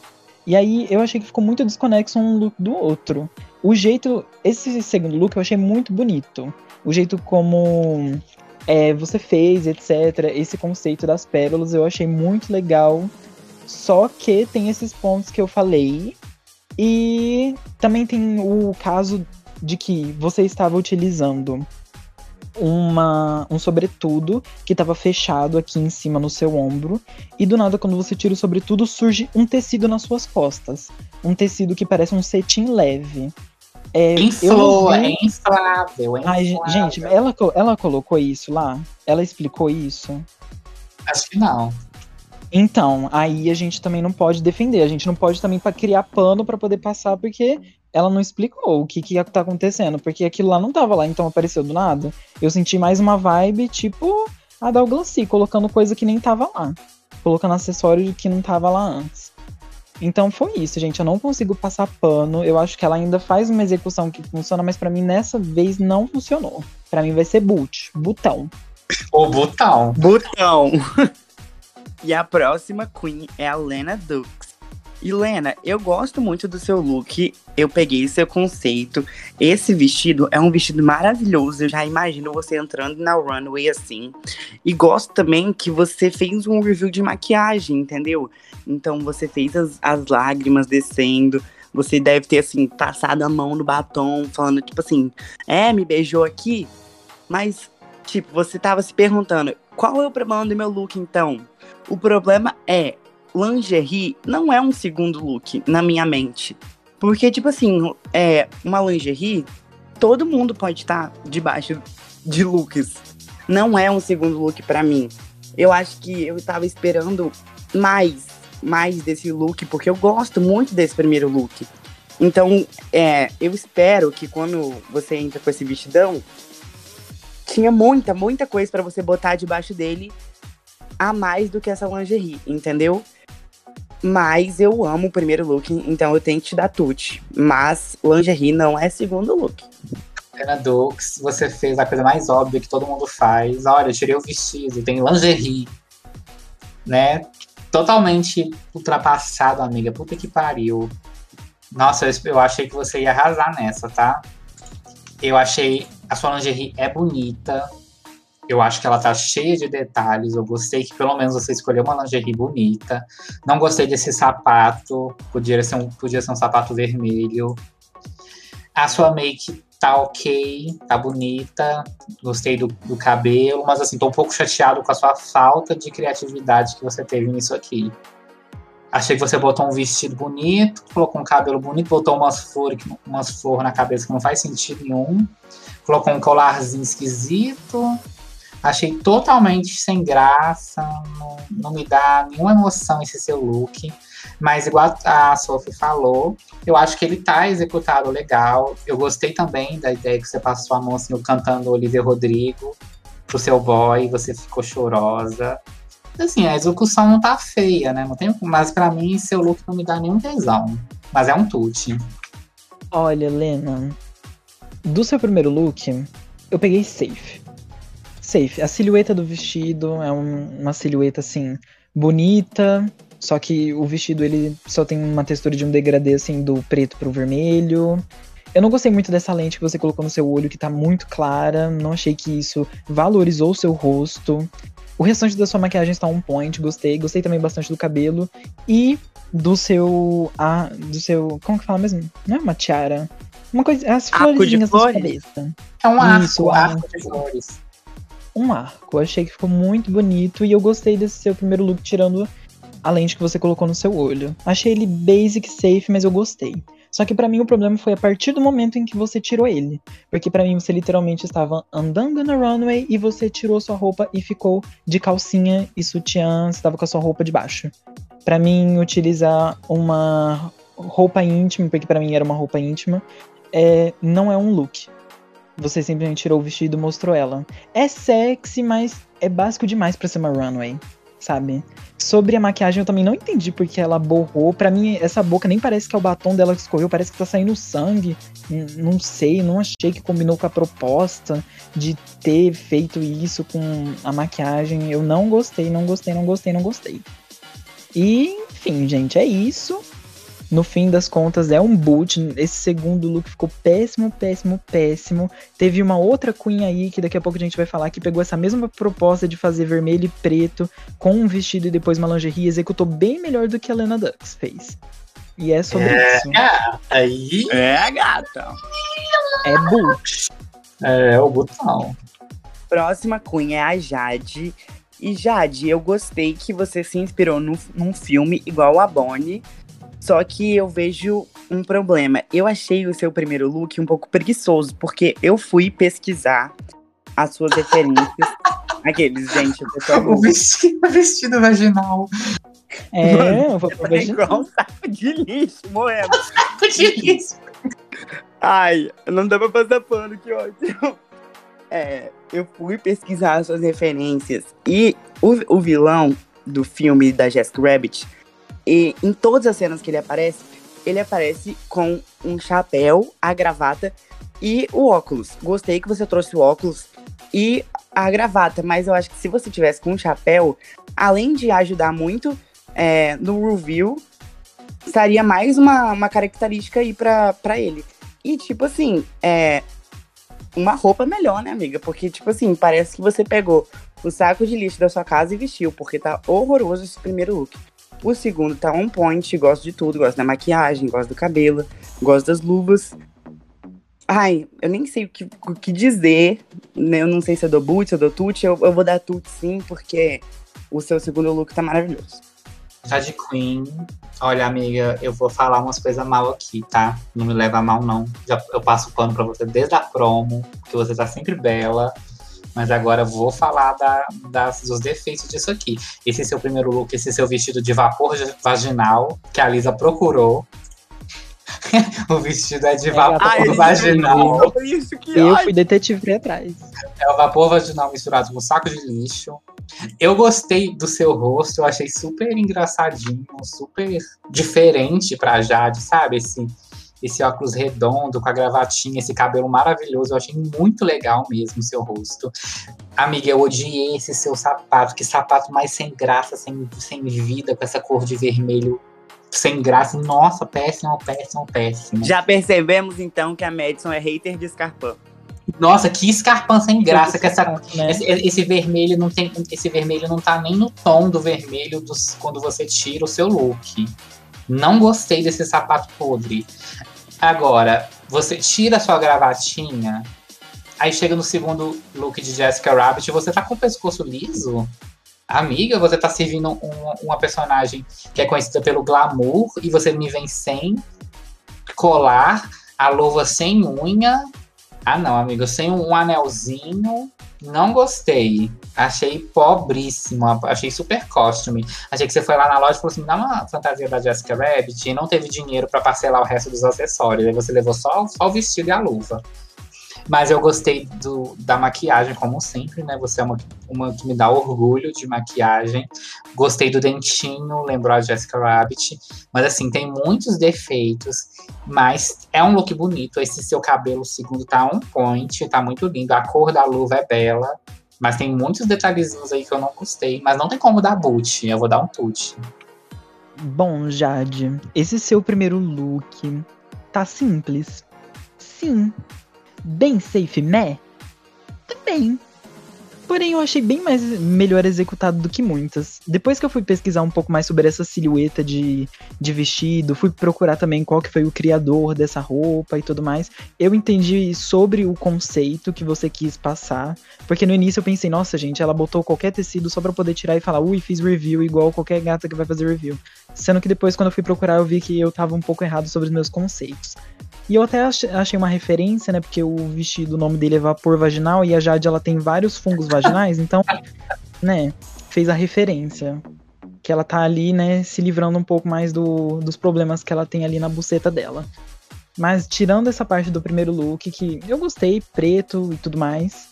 E aí eu achei que ficou muito desconexo um look do outro. O jeito. Esse segundo look eu achei muito bonito. O jeito como é, você fez, etc. Esse conceito das pérolas eu achei muito legal. Só que tem esses pontos que eu falei. E também tem o caso de que você estava utilizando uma, um sobretudo que estava fechado aqui em cima no seu ombro. E do nada, quando você tira o sobretudo, surge um tecido nas suas costas. Um tecido que parece um cetim leve. É, Inflou, vi... é inflável, é Ai, gente, ela, ela colocou isso lá? Ela explicou isso? Acho que não. Então, aí a gente também não pode defender, a gente não pode também para criar pano para poder passar, porque ela não explicou o que que tá acontecendo, porque aquilo lá não tava lá, então apareceu do nada. Eu senti mais uma vibe tipo a da Glacy, colocando coisa que nem tava lá, colocando acessório que não tava lá antes. Então foi isso, gente. Eu não consigo passar pano. Eu acho que ela ainda faz uma execução que funciona, mas para mim nessa vez não funcionou. Para mim vai ser boot, botão. O botão. Botão. E a próxima Queen é a Lena Dux. E Lena, eu gosto muito do seu look. Eu peguei seu conceito. Esse vestido é um vestido maravilhoso. Eu já imagino você entrando na runway assim. E gosto também que você fez um review de maquiagem, entendeu? Então você fez as, as lágrimas descendo. Você deve ter, assim, passado a mão no batom, falando, tipo assim, é, me beijou aqui. Mas, tipo, você tava se perguntando, qual é o problema do meu look, então? O problema é, lingerie não é um segundo look na minha mente. Porque, tipo assim, é, uma lingerie, todo mundo pode estar debaixo de looks. Não é um segundo look para mim. Eu acho que eu tava esperando mais, mais desse look, porque eu gosto muito desse primeiro look. Então, é, eu espero que quando você entra com esse vestidão, tinha muita, muita coisa para você botar debaixo dele a mais do que essa lingerie, entendeu? Mas eu amo o primeiro look, então eu tenho que te dar tute. Mas lingerie não é segundo look. Ana Dux, você fez a coisa mais óbvia que todo mundo faz. Olha, eu tirei o vestido, tem lingerie. Né? Totalmente ultrapassado, amiga. Puta que pariu. Nossa, eu, achei que você ia arrasar nessa, tá? Eu achei a sua lingerie é bonita. Eu acho que ela tá cheia de detalhes. Eu gostei que pelo menos você escolheu uma lingerie bonita. Não gostei desse sapato. Podia ser um, podia ser um sapato vermelho. A sua make tá ok, tá bonita. Gostei do, do cabelo, mas assim, tô um pouco chateado com a sua falta de criatividade que você teve nisso aqui. Achei que você botou um vestido bonito, colocou um cabelo bonito, botou umas flores, umas flores na cabeça que não faz sentido nenhum. Colocou um colarzinho esquisito. Achei totalmente sem graça, não, não me dá nenhuma emoção esse seu look. Mas igual a Sophie falou, eu acho que ele tá executado legal. Eu gostei também da ideia que você passou a mão assim, cantando Olivia Rodrigo pro seu boy, você ficou chorosa. Assim, a execução não tá feia, né? Não tem, mas para mim seu look não me dá nenhum tesão. Mas é um tute. Olha, Lena, do seu primeiro look, eu peguei safe. Safe. A silhueta do vestido é um, uma silhueta assim bonita, só que o vestido ele só tem uma textura de um degradê assim do preto pro vermelho. Eu não gostei muito dessa lente que você colocou no seu olho, que tá muito clara. Não achei que isso valorizou o seu rosto. O restante da sua maquiagem está on point, gostei. Gostei também bastante do cabelo. E do seu. Ah, do seu. Como que fala mesmo? Não é uma tiara. Uma coisa. As florezinhas da cabeça. É um arco, Isso, um arco, arco de flores. Um arco. Eu achei que ficou muito bonito e eu gostei desse seu primeiro look, tirando a lente que você colocou no seu olho. Achei ele basic, safe, mas eu gostei. Só que para mim o problema foi a partir do momento em que você tirou ele. Porque para mim você literalmente estava andando na runway e você tirou sua roupa e ficou de calcinha e sutiã, estava com a sua roupa de baixo. Para mim utilizar uma roupa íntima, porque para mim era uma roupa íntima, é, não é um look. Você simplesmente tirou o vestido e mostrou ela. É sexy, mas é básico demais para ser uma runway. sabe? Sobre a maquiagem, eu também não entendi porque ela borrou. Pra mim, essa boca nem parece que é o batom dela que escorreu, parece que tá saindo sangue. Não sei, não achei que combinou com a proposta de ter feito isso com a maquiagem. Eu não gostei, não gostei, não gostei, não gostei. E, enfim, gente, é isso. No fim das contas, é um boot. Esse segundo look ficou péssimo, péssimo, péssimo. Teve uma outra Queen aí, que daqui a pouco a gente vai falar, que pegou essa mesma proposta de fazer vermelho e preto com um vestido e depois uma lingerie e executou bem melhor do que a Lena Dux fez. E é sobre É. isso. Aí É, gata. É boot. é o botão. Próxima Queen é a Jade. E Jade, eu gostei que você se inspirou no, num filme igual a Bonnie. Só que eu vejo um problema. Eu achei o seu primeiro look um pouco preguiçoso, porque eu fui pesquisar as suas referências. Aqueles, gente, o pessoal O vestido, vestido vaginal. É, eu vou pro é igual um saco de lixo, morrendo. Ai, não dá pra passar pano, que ótimo. É, eu fui pesquisar as suas referências. E o, o vilão do filme da Jessica Rabbit, e em todas as cenas que ele aparece, ele aparece com um chapéu, a gravata e o óculos. Gostei que você trouxe o óculos e a gravata, mas eu acho que se você tivesse com um chapéu, além de ajudar muito é, no review, estaria mais uma, uma característica aí pra, pra ele. E, tipo assim, é. Uma roupa melhor, né, amiga? Porque, tipo assim, parece que você pegou o saco de lixo da sua casa e vestiu, porque tá horroroso esse primeiro look. O segundo tá on point, gosto de tudo, gosto da maquiagem, gosto do cabelo, gosto das luvas. Ai, eu nem sei o que, o que dizer, né? Eu não sei se eu dou boot, se eu dou tute, eu, eu vou dar tute sim, porque o seu segundo look tá maravilhoso. Já de Queen. Olha, amiga, eu vou falar umas coisas mal aqui, tá? Não me leva a mal, não. Já, eu passo o pano pra você desde a promo, porque você tá sempre bela. Mas agora eu vou falar da, das, dos defeitos disso aqui. Esse seu primeiro look, esse seu vestido de vapor vaginal, que a Lisa procurou. o vestido é de É, vapor ele vaginal. descobriu Isso, que Eu fui detetive pra ir atrás. É o vapor vaginal misturado com saco de lixo. Eu gostei do seu rosto, eu achei super engraçadinho, super diferente pra Jade, sabe? Esse, esse óculos redondo com a gravatinha, esse cabelo maravilhoso. Eu achei muito legal mesmo o seu rosto. Amiga, eu odiei esse seu sapato. Que sapato mais sem graça, sem, sem vida, com essa cor de vermelho sem graça. Nossa, péssimo, péssimo, péssimo. Já percebemos então que a Madison é hater de Scarpan. Nossa, que escarpão sem graça, que essa Né? Esse, esse vermelho não tem, esse vermelho não tá nem no tom do vermelho dos, quando você tira o seu look. Não gostei desse sapato podre. Agora, você tira a sua gravatinha, aí chega no segundo look de Jessica Rabbit, você tá com o pescoço liso? Amiga, você tá servindo um- uma personagem que é conhecida pelo glamour e você me vem sem colar, a luva sem unha. Ah, não, amigo, sem um anelzinho. Não gostei. Achei pobríssimo. Achei super costume. Achei que você foi lá na loja e falou assim: dá uma fantasia da Jessica Rabbit e não teve dinheiro pra parcelar o resto dos acessórios. Aí você levou só, só o vestido e a luva. Mas eu gostei do, da maquiagem, como sempre, né? Você é uma, uma que me dá orgulho de maquiagem. Gostei do dentinho, lembrou a Jessica Rabbit. Mas assim, tem muitos defeitos. Mas é um look bonito. Esse seu cabelo segundo tá on point, tá muito lindo. A cor da luva é bela. Mas tem muitos detalhezinhos aí que eu não gostei. Mas não tem como dar boot. Eu vou dar um tute. Bom, Jade, esse seu primeiro look tá simples. Sim. Bem safe, né? Também. Porém, eu achei bem mais melhor executado do que muitas. Depois que eu fui pesquisar um pouco mais sobre essa silhueta de, de vestido, fui procurar também qual que foi o criador dessa roupa e tudo mais. Eu entendi sobre o conceito que você quis passar. Porque no início eu pensei, nossa, gente, ela botou qualquer tecido só pra poder tirar e falar, ui, fiz review igual qualquer gata que vai fazer review. Sendo que depois, quando eu fui procurar, eu vi que eu tava um pouco errado sobre os meus conceitos. E eu até ach- achei uma referência, né? Porque o vestido, o nome dele é vapor vaginal e a Jade ela tem vários fungos vaginais, então, né, fez a referência. Que ela tá ali, né, se livrando um pouco mais do, dos problemas que ela tem ali na buceta dela. Mas tirando essa parte do primeiro look, que eu gostei, preto e tudo mais,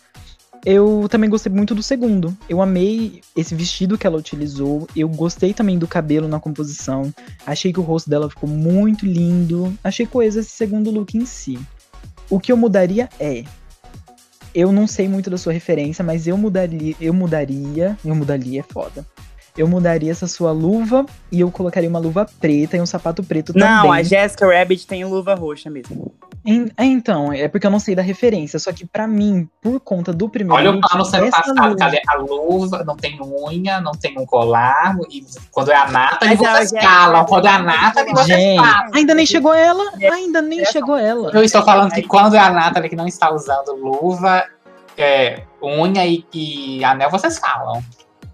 Eu também gostei muito do segundo. Eu amei esse vestido que ela utilizou. Eu gostei também do cabelo na composição. Achei que o rosto dela ficou muito lindo. Achei coisa esse segundo look em si. O que eu mudaria é. Eu não sei muito da sua referência, mas eu mudaria. Eu mudaria. Eu mudaria, é foda. Eu mudaria essa sua luva e eu colocaria uma luva preta e um sapato preto também. Não, a Jessica Rabbit tem luva roxa mesmo. É, então, é porque eu não sei da referência. Só que pra mim, por conta do primeiro Olha o plano sendo passado. luva- Cadê a luva? Não tem unha, não tem um colar. E quando é a Nathalie, vocês já- calam. Quando é a Nathalie, vocês Gente, falam. ainda nem chegou ela. Ainda nem chegou ela. Eu estou falando que quando é a Nathalie que não está usando luva, é, unha e, e anel, vocês falam.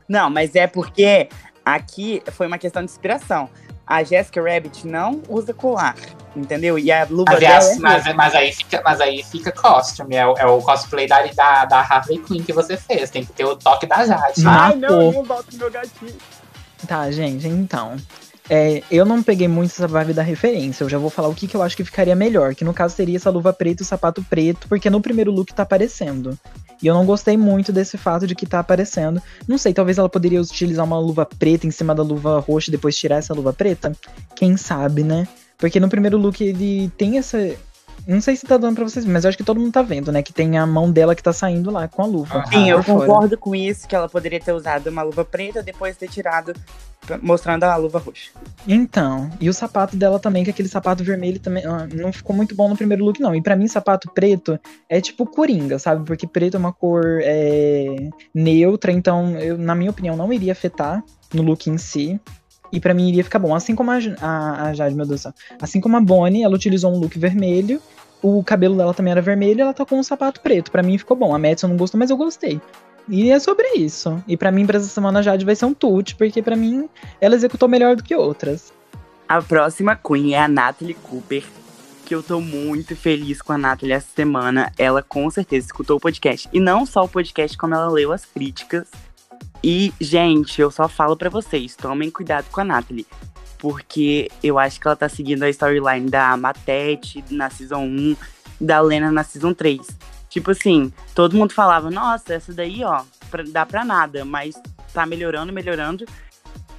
Não, mas é porque aqui foi uma questão de inspiração. A Jessica Rabbit não usa colar, entendeu? E a luva Mas, é dela assim- é mas, mas aí fica, mas aí fica costume. É, o- é o cosplay da, da, da Harley Quinn que você fez. Tem que ter o toque da Jade. Não. Ai, não, Marcou. não volta meu gatinho. Tá, gente, então. É, eu não peguei muito essa vibe da referência. Eu já vou falar o que, que eu acho que ficaria melhor. Que no caso seria essa luva preta e o sapato preto, porque no primeiro look tá aparecendo. E eu não gostei muito desse fato de que tá aparecendo. Não sei, talvez ela poderia utilizar uma luva preta em cima da luva roxa e depois tirar essa luva preta? Quem sabe, né? Porque no primeiro look ele tem essa. Não sei se tá dando pra vocês, mas eu acho que todo mundo tá vendo, né? Que tem a mão dela que tá saindo lá com a luva. Sim, eu concordo com isso, que ela poderia ter usado uma luva preta depois ter tirado, mostrando a luva roxa. Então, e o sapato dela também, que aquele sapato vermelho também ah, não ficou muito bom no primeiro look, não. E pra mim, sapato preto é tipo coringa, sabe? Porque preto é uma cor é, neutra, então, eu, na minha opinião, não iria afetar no look em si. E pra mim iria ficar bom. Assim como a, a, a Jade, meu Deus do céu. Assim como a Bonnie, ela utilizou um look vermelho. O cabelo dela também era vermelho e ela tá com um sapato preto. Pra mim ficou bom. A Madison não gostou, mas eu gostei. E é sobre isso. E pra mim, pra essa semana, a Jade vai ser um tute, porque pra mim, ela executou melhor do que outras. A próxima Queen é a Natalie Cooper, que eu tô muito feliz com a Natalie essa semana. Ela com certeza escutou o podcast. E não só o podcast, como ela leu as críticas. E, gente, eu só falo pra vocês, tomem cuidado com a Natalie. Porque eu acho que ela tá seguindo a storyline da Matete na Season 1, da Lena na Season 3. Tipo assim, todo mundo falava, nossa, essa daí, ó, pra- dá pra nada, mas tá melhorando, melhorando.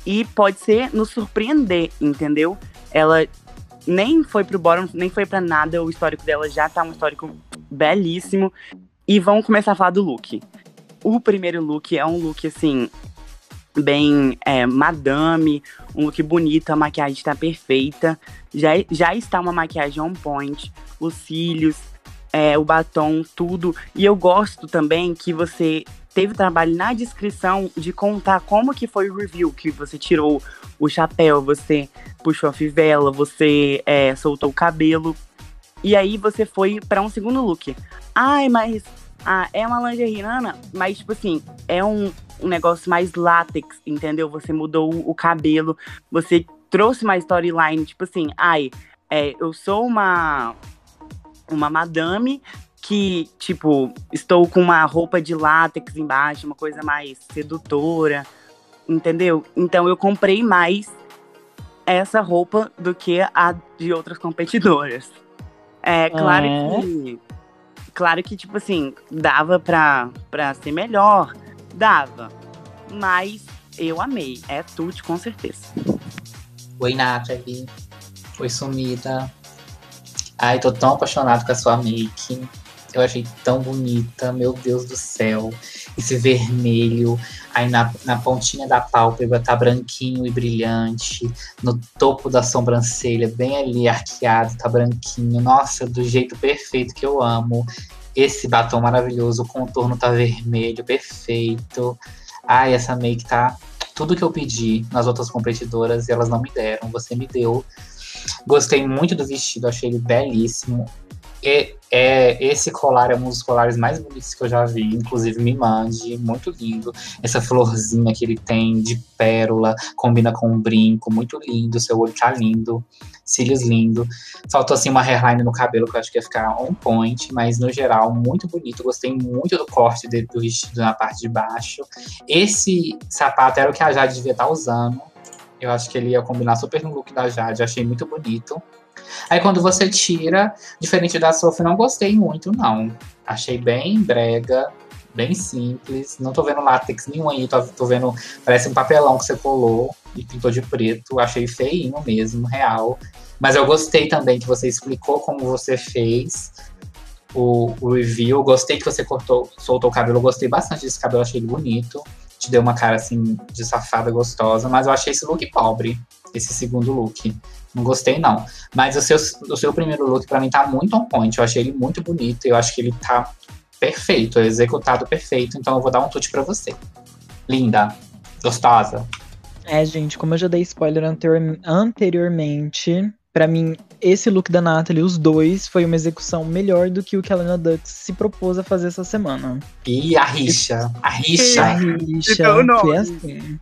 E pode ser nos surpreender, entendeu? Ela nem foi pro bottom, nem foi pra nada, o histórico dela já tá um histórico belíssimo. E vamos começar a falar do look. O primeiro look é um look, assim, bem é, madame, um look bonito, a maquiagem tá perfeita. Já, já está uma maquiagem on point, os cílios, é, o batom, tudo. E eu gosto também que você teve trabalho na descrição de contar como que foi o review, que você tirou o chapéu, você puxou a fivela, você é, soltou o cabelo. E aí você foi pra um segundo look. Ai, mas ah, é uma lingerie, Nana, mas tipo assim, é um, um negócio mais látex, entendeu? Você mudou o, cabelo, você trouxe uma storyline, tipo assim, ai, é, eu sou uma uma madame que, tipo, estou com uma roupa de látex embaixo, uma coisa mais sedutora, entendeu? Então eu comprei mais essa roupa do que a de outras competidoras. É claro É. que. Claro que, tipo assim, dava pra, pra ser melhor. Dava. Mas eu amei. É tudo, com certeza. Oi, Nathalie. Oi, sumida. Ai, tô tão apaixonado com a sua make. Eu achei tão bonita, meu Deus do céu. Esse vermelho, aí na, na pontinha da pálpebra tá branquinho e brilhante. No topo da sobrancelha, bem ali arqueado, tá branquinho. Nossa, do jeito perfeito que eu amo. Esse batom maravilhoso, o contorno tá vermelho, perfeito. Ai, essa make tá tudo que eu pedi nas outras competidoras e elas não me deram. Você me deu. Gostei muito do vestido, achei ele belíssimo. É, esse colar é um dos colares mais bonitos que eu já vi. Inclusive, me mande. Muito lindo. Essa florzinha que ele tem de pérola, combina com um brinco. Muito lindo. Seu olho tá lindo. Cílios lindo. Faltou assim uma hairline no cabelo que eu acho que ia ficar on point, mas no geral, muito bonito. Gostei muito do corte dele, do vestido na parte de baixo. Esse sapato era o que a Jade devia estar usando. Eu acho que ele ia combinar super no look da Jade. Achei muito bonito. Aí quando você tira, diferente da Sophie, não gostei muito, não. Achei bem brega, bem simples. Não tô vendo látex nenhum aí, tô, tô vendo. Parece um papelão que você colou e pintou de preto. Achei feinho mesmo, real. Mas eu gostei também que você explicou como você fez o, o review. Gostei que você cortou, soltou o cabelo. Gostei bastante desse cabelo, achei ele bonito. Te deu uma cara assim de safada gostosa, mas eu achei esse look pobre, esse segundo look. Não gostei, não. Mas o seu, o seu primeiro look, para mim, tá muito on point. Eu achei ele muito bonito. Eu acho que ele tá perfeito, executado perfeito. Então eu vou dar um tute para você. Linda, gostosa. É, gente, como eu já dei spoiler anterior, anteriormente, para mim, esse look da Natalie, os dois, foi uma execução melhor do que o que a Lena Dux se propôs a fazer essa semana. E a rixa. A rixa. A rixa. Foi assim.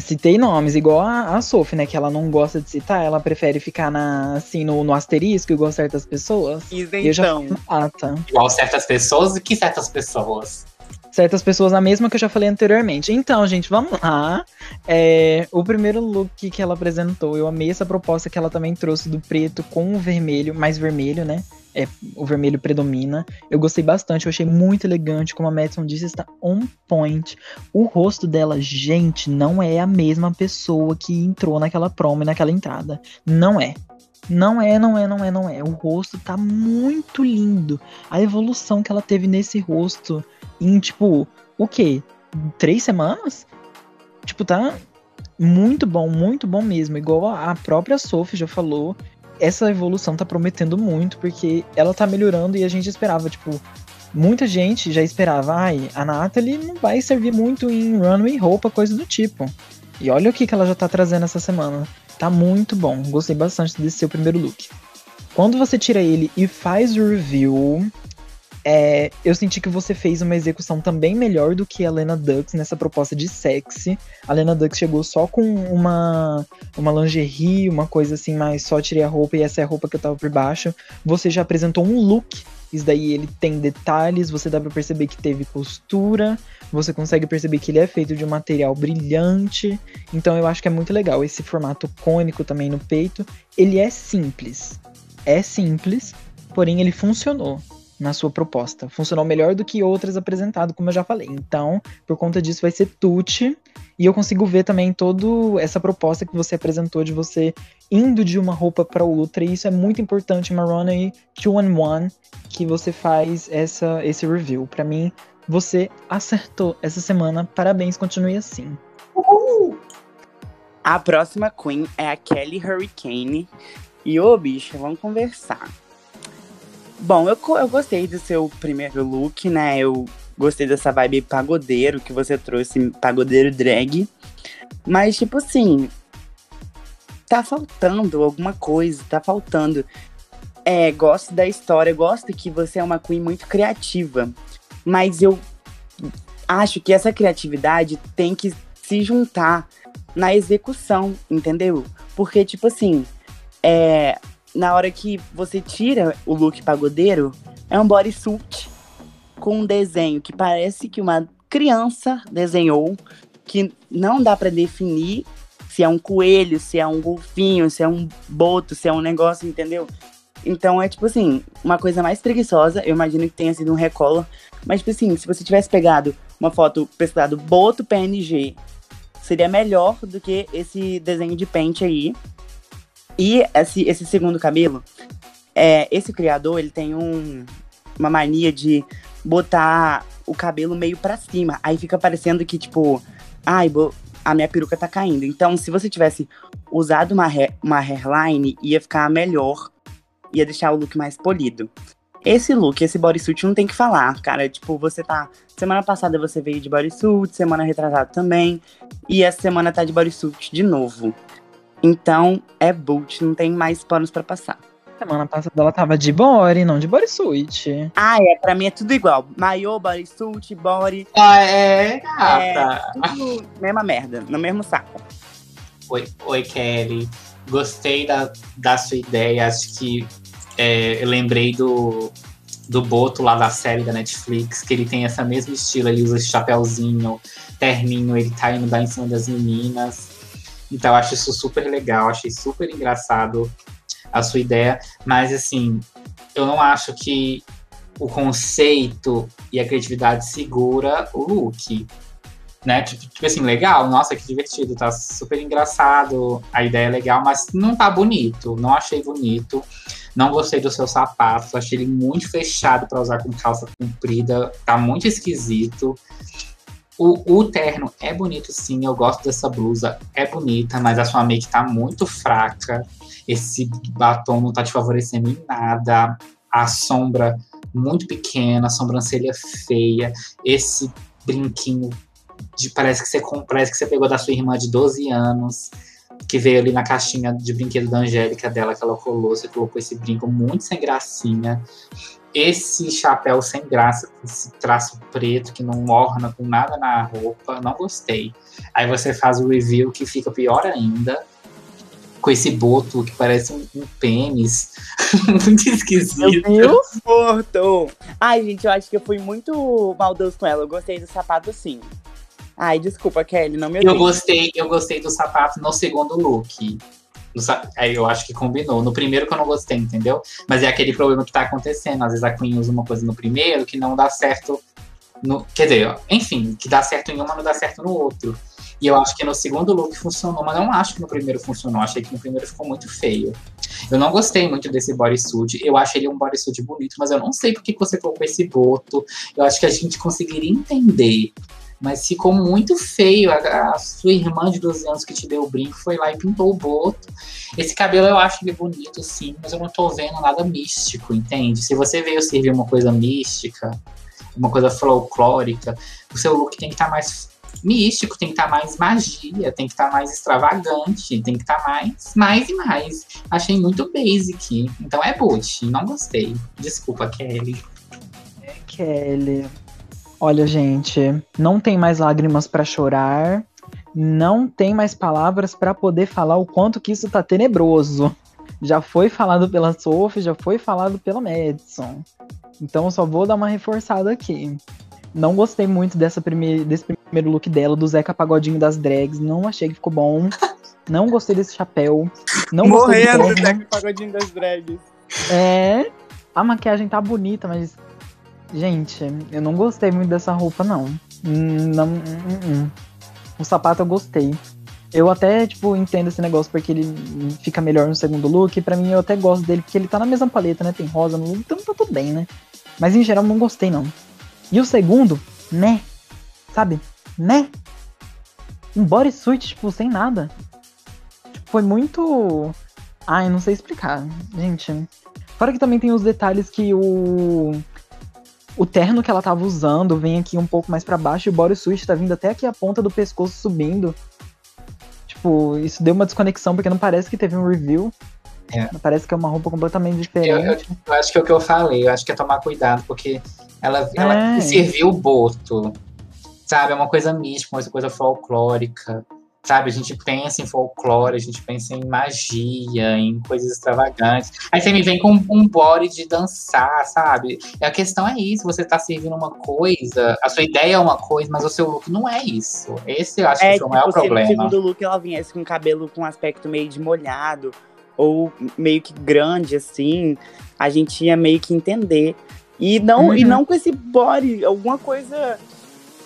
Citei nomes, igual a, a Sophie, né? Que ela não gosta de citar, ela prefere ficar na, assim, no, no asterisco, igual certas pessoas. Isentão. E eu já mata. Igual certas pessoas e que certas pessoas? certas pessoas, a mesma que eu já falei anteriormente. Então, gente, vamos lá. É, o primeiro look que ela apresentou, eu amei essa proposta que ela também trouxe do preto com o vermelho, mais vermelho, né? É, o vermelho predomina. Eu gostei bastante, eu achei muito elegante. Como a Madison disse, está on point. O rosto dela, gente, não é a mesma pessoa que entrou naquela promo e naquela entrada. Não é. Não é, não é, não é, não é. O rosto tá muito lindo. A evolução que ela teve nesse rosto em, tipo, o quê? Três semanas? Tipo, tá muito bom, muito bom mesmo. Igual a própria Sophie já falou, essa evolução tá prometendo muito, porque ela tá melhorando e a gente esperava, tipo, muita gente já esperava, ai, a Natalie não vai servir muito em runway roupa, coisa do tipo. E olha o que, que ela já tá trazendo essa semana. Tá muito bom. Gostei bastante desse seu primeiro look. Quando você tira ele e faz o review, é, eu senti que você fez uma execução também melhor do que a Lena Dux nessa proposta de sexy. A Lena Dux chegou só com uma, uma lingerie, uma coisa assim, mas só tirei a roupa e essa é a roupa que eu tava por baixo. Você já apresentou um look. Isso daí ele tem detalhes, você dá pra perceber que teve costura, você consegue perceber que ele é feito de um material brilhante. Então eu acho que é muito legal. Esse formato cônico também no peito. Ele é simples. É simples, porém ele funcionou na sua proposta. Funcionou melhor do que outras apresentadas, como eu já falei. Então, por conta disso, vai ser Tuti. E eu consigo ver também toda essa proposta que você apresentou de você indo de uma roupa para outra. E isso é muito importante, Marona e 2 and One, que você faz essa, esse review. Para mim, você acertou essa semana. Parabéns, continue assim. A próxima Queen é a Kelly Hurricane. E ô, bicha, vamos conversar. Bom, eu, eu gostei do seu primeiro look, né? Eu gostei dessa vibe pagodeiro que você trouxe, pagodeiro drag. Mas, tipo assim, tá faltando alguma coisa, tá faltando. É, gosto da história, gosto que você é uma queen muito criativa. Mas eu acho que essa criatividade tem que se juntar na execução, entendeu? Porque, tipo assim, é, na hora que você tira o look pagodeiro, é um bodysuit com um desenho que parece que uma criança desenhou, que não dá para definir se é um coelho, se é um golfinho, se é um boto, se é um negócio, entendeu? Então é tipo assim, uma coisa mais preguiçosa, eu imagino que tenha sido um recolor, mas tipo assim, se você tivesse pegado uma foto pesquisado boto PNG, seria melhor do que esse desenho de pente aí, e esse, esse segundo cabelo, é, esse criador, ele tem um, uma mania de botar o cabelo meio para cima. Aí fica parecendo que, tipo, ai, a minha peruca tá caindo. Então, se você tivesse usado uma, uma hairline, ia ficar melhor. Ia deixar o look mais polido. Esse look, esse bodysuit não tem que falar, cara. Tipo, você tá. Semana passada você veio de bodysuit, semana retrasada também. E essa semana tá de bodysuit de novo. Então é boot, não tem mais panos para passar. Semana passada ela tava de body, não de bodysuit. Ah, é. Pra mim é tudo igual. Maiô, bodysuit, body. Ah, é, gata. É, tudo mesma merda, no mesmo saco. Oi, oi Kelly. Gostei da, da sua ideia. Acho que é, eu lembrei do, do Boto lá da série da Netflix, que ele tem essa mesma estilo. Ele usa esse chapéuzinho, terninho, ele tá indo dar em cima das meninas. Então, eu acho isso super legal, achei super engraçado a sua ideia, mas assim, eu não acho que o conceito e a criatividade segura o look. Né? Tipo, tipo assim, legal, nossa, que divertido, tá super engraçado, a ideia é legal, mas não tá bonito, não achei bonito. Não gostei do seu sapato, achei ele muito fechado para usar com calça comprida, tá muito esquisito. O, o, terno é bonito sim, eu gosto dessa blusa, é bonita, mas a sua make tá muito fraca. Esse batom não tá te favorecendo em nada. A sombra muito pequena, a sobrancelha feia, esse brinquinho de parece que você parece que você pegou da sua irmã de 12 anos que veio ali na caixinha de brinquedo da Angélica dela, que ela colou, você colocou esse brinco muito sem gracinha. Esse chapéu sem graça, esse traço preto que não orna com nada na roupa, não gostei. Aí você faz o review que fica pior ainda, com esse boto que parece um, um pênis. muito esquisito. Meu Deus, Ai, gente, eu acho que eu fui muito maldoso com ela. Eu gostei do sapato sim. Ai, desculpa, Kelly, não me Eu gostei, eu gostei do sapato no segundo look. Aí eu acho que combinou. No primeiro que eu não gostei, entendeu? Mas é aquele problema que tá acontecendo. Às vezes a Queen usa uma coisa no primeiro que não dá certo. No, quer dizer, enfim, que dá certo em uma, não dá certo no outro. E eu acho que no segundo look funcionou, mas não acho que no primeiro funcionou. Achei que no primeiro ficou muito feio. Eu não gostei muito desse bodysuit. Eu achei ele um bodysuit bonito, mas eu não sei por que você colocou esse boto. Eu acho que a gente conseguiria entender mas ficou muito feio. A, a, sua irmã de 12 anos que te deu o brinco foi lá e pintou o boto. Esse cabelo eu acho ele bonito, sim, mas eu não tô vendo nada místico, entende? Se você veio servir uma coisa mística, uma coisa folclórica, o seu look tem que estar tá mais místico, tem que estar tá mais magia, tem que estar tá mais extravagante, tem que estar tá mais, mais e mais. Achei muito basic. Então é boot, não gostei. Desculpa, Kelly. É, Kelly. Olha, gente, não tem mais lágrimas para chorar, não tem mais palavras para poder falar o quanto que isso tá tenebroso. Já foi falado pela Sophie, já foi falado pela Madison. Então só vou dar uma reforçada aqui. Não gostei muito dessa prime desse primeiro look dela, do Zeca Pagodinho das drags. Não achei que ficou bom. Não gostei desse chapéu. Não Morrendo do Zeca Pagodinho das drags. É. A maquiagem tá bonita, mas Gente, eu não gostei muito dessa roupa, não. Não, não, não. O sapato eu gostei. Eu até, tipo, entendo esse negócio porque ele fica melhor no segundo look. E pra mim, eu até gosto dele porque ele tá na mesma paleta, né? Tem rosa no look, então tá tudo bem, né? Mas em geral, não gostei, não. E o segundo, né? Sabe? Né? Um bodysuit, tipo, sem nada. Tipo, foi muito. Ai, não sei explicar. Gente. Fora que também tem os detalhes que o o terno que ela tava usando vem aqui um pouco mais para baixo e o bodysuit tá vindo até aqui a ponta do pescoço subindo. Tipo, isso deu uma desconexão porque não parece que teve um review. É. Parece que é uma roupa completamente diferente. Eu, eu, eu, acho que é o que eu falei, eu acho que é tomar cuidado, porque ela, ela é. serviu o boto. Sabe, é uma coisa mística, uma coisa folclórica. Sabe, a gente pensa em folclore, a gente pensa em magia, em coisas extravagantes. Aí você me vem com um body de dançar, sabe? E a questão é isso, você tá servindo uma coisa, a sua ideia é uma coisa, mas o seu look não é isso. Esse eu acho é, que foi o maior tipo, problema. Se no segundo look ela viesse com cabelo com aspecto meio de molhado, ou meio que grande, assim, a gente ia meio que entender. E não, uhum. e não com esse body, alguma coisa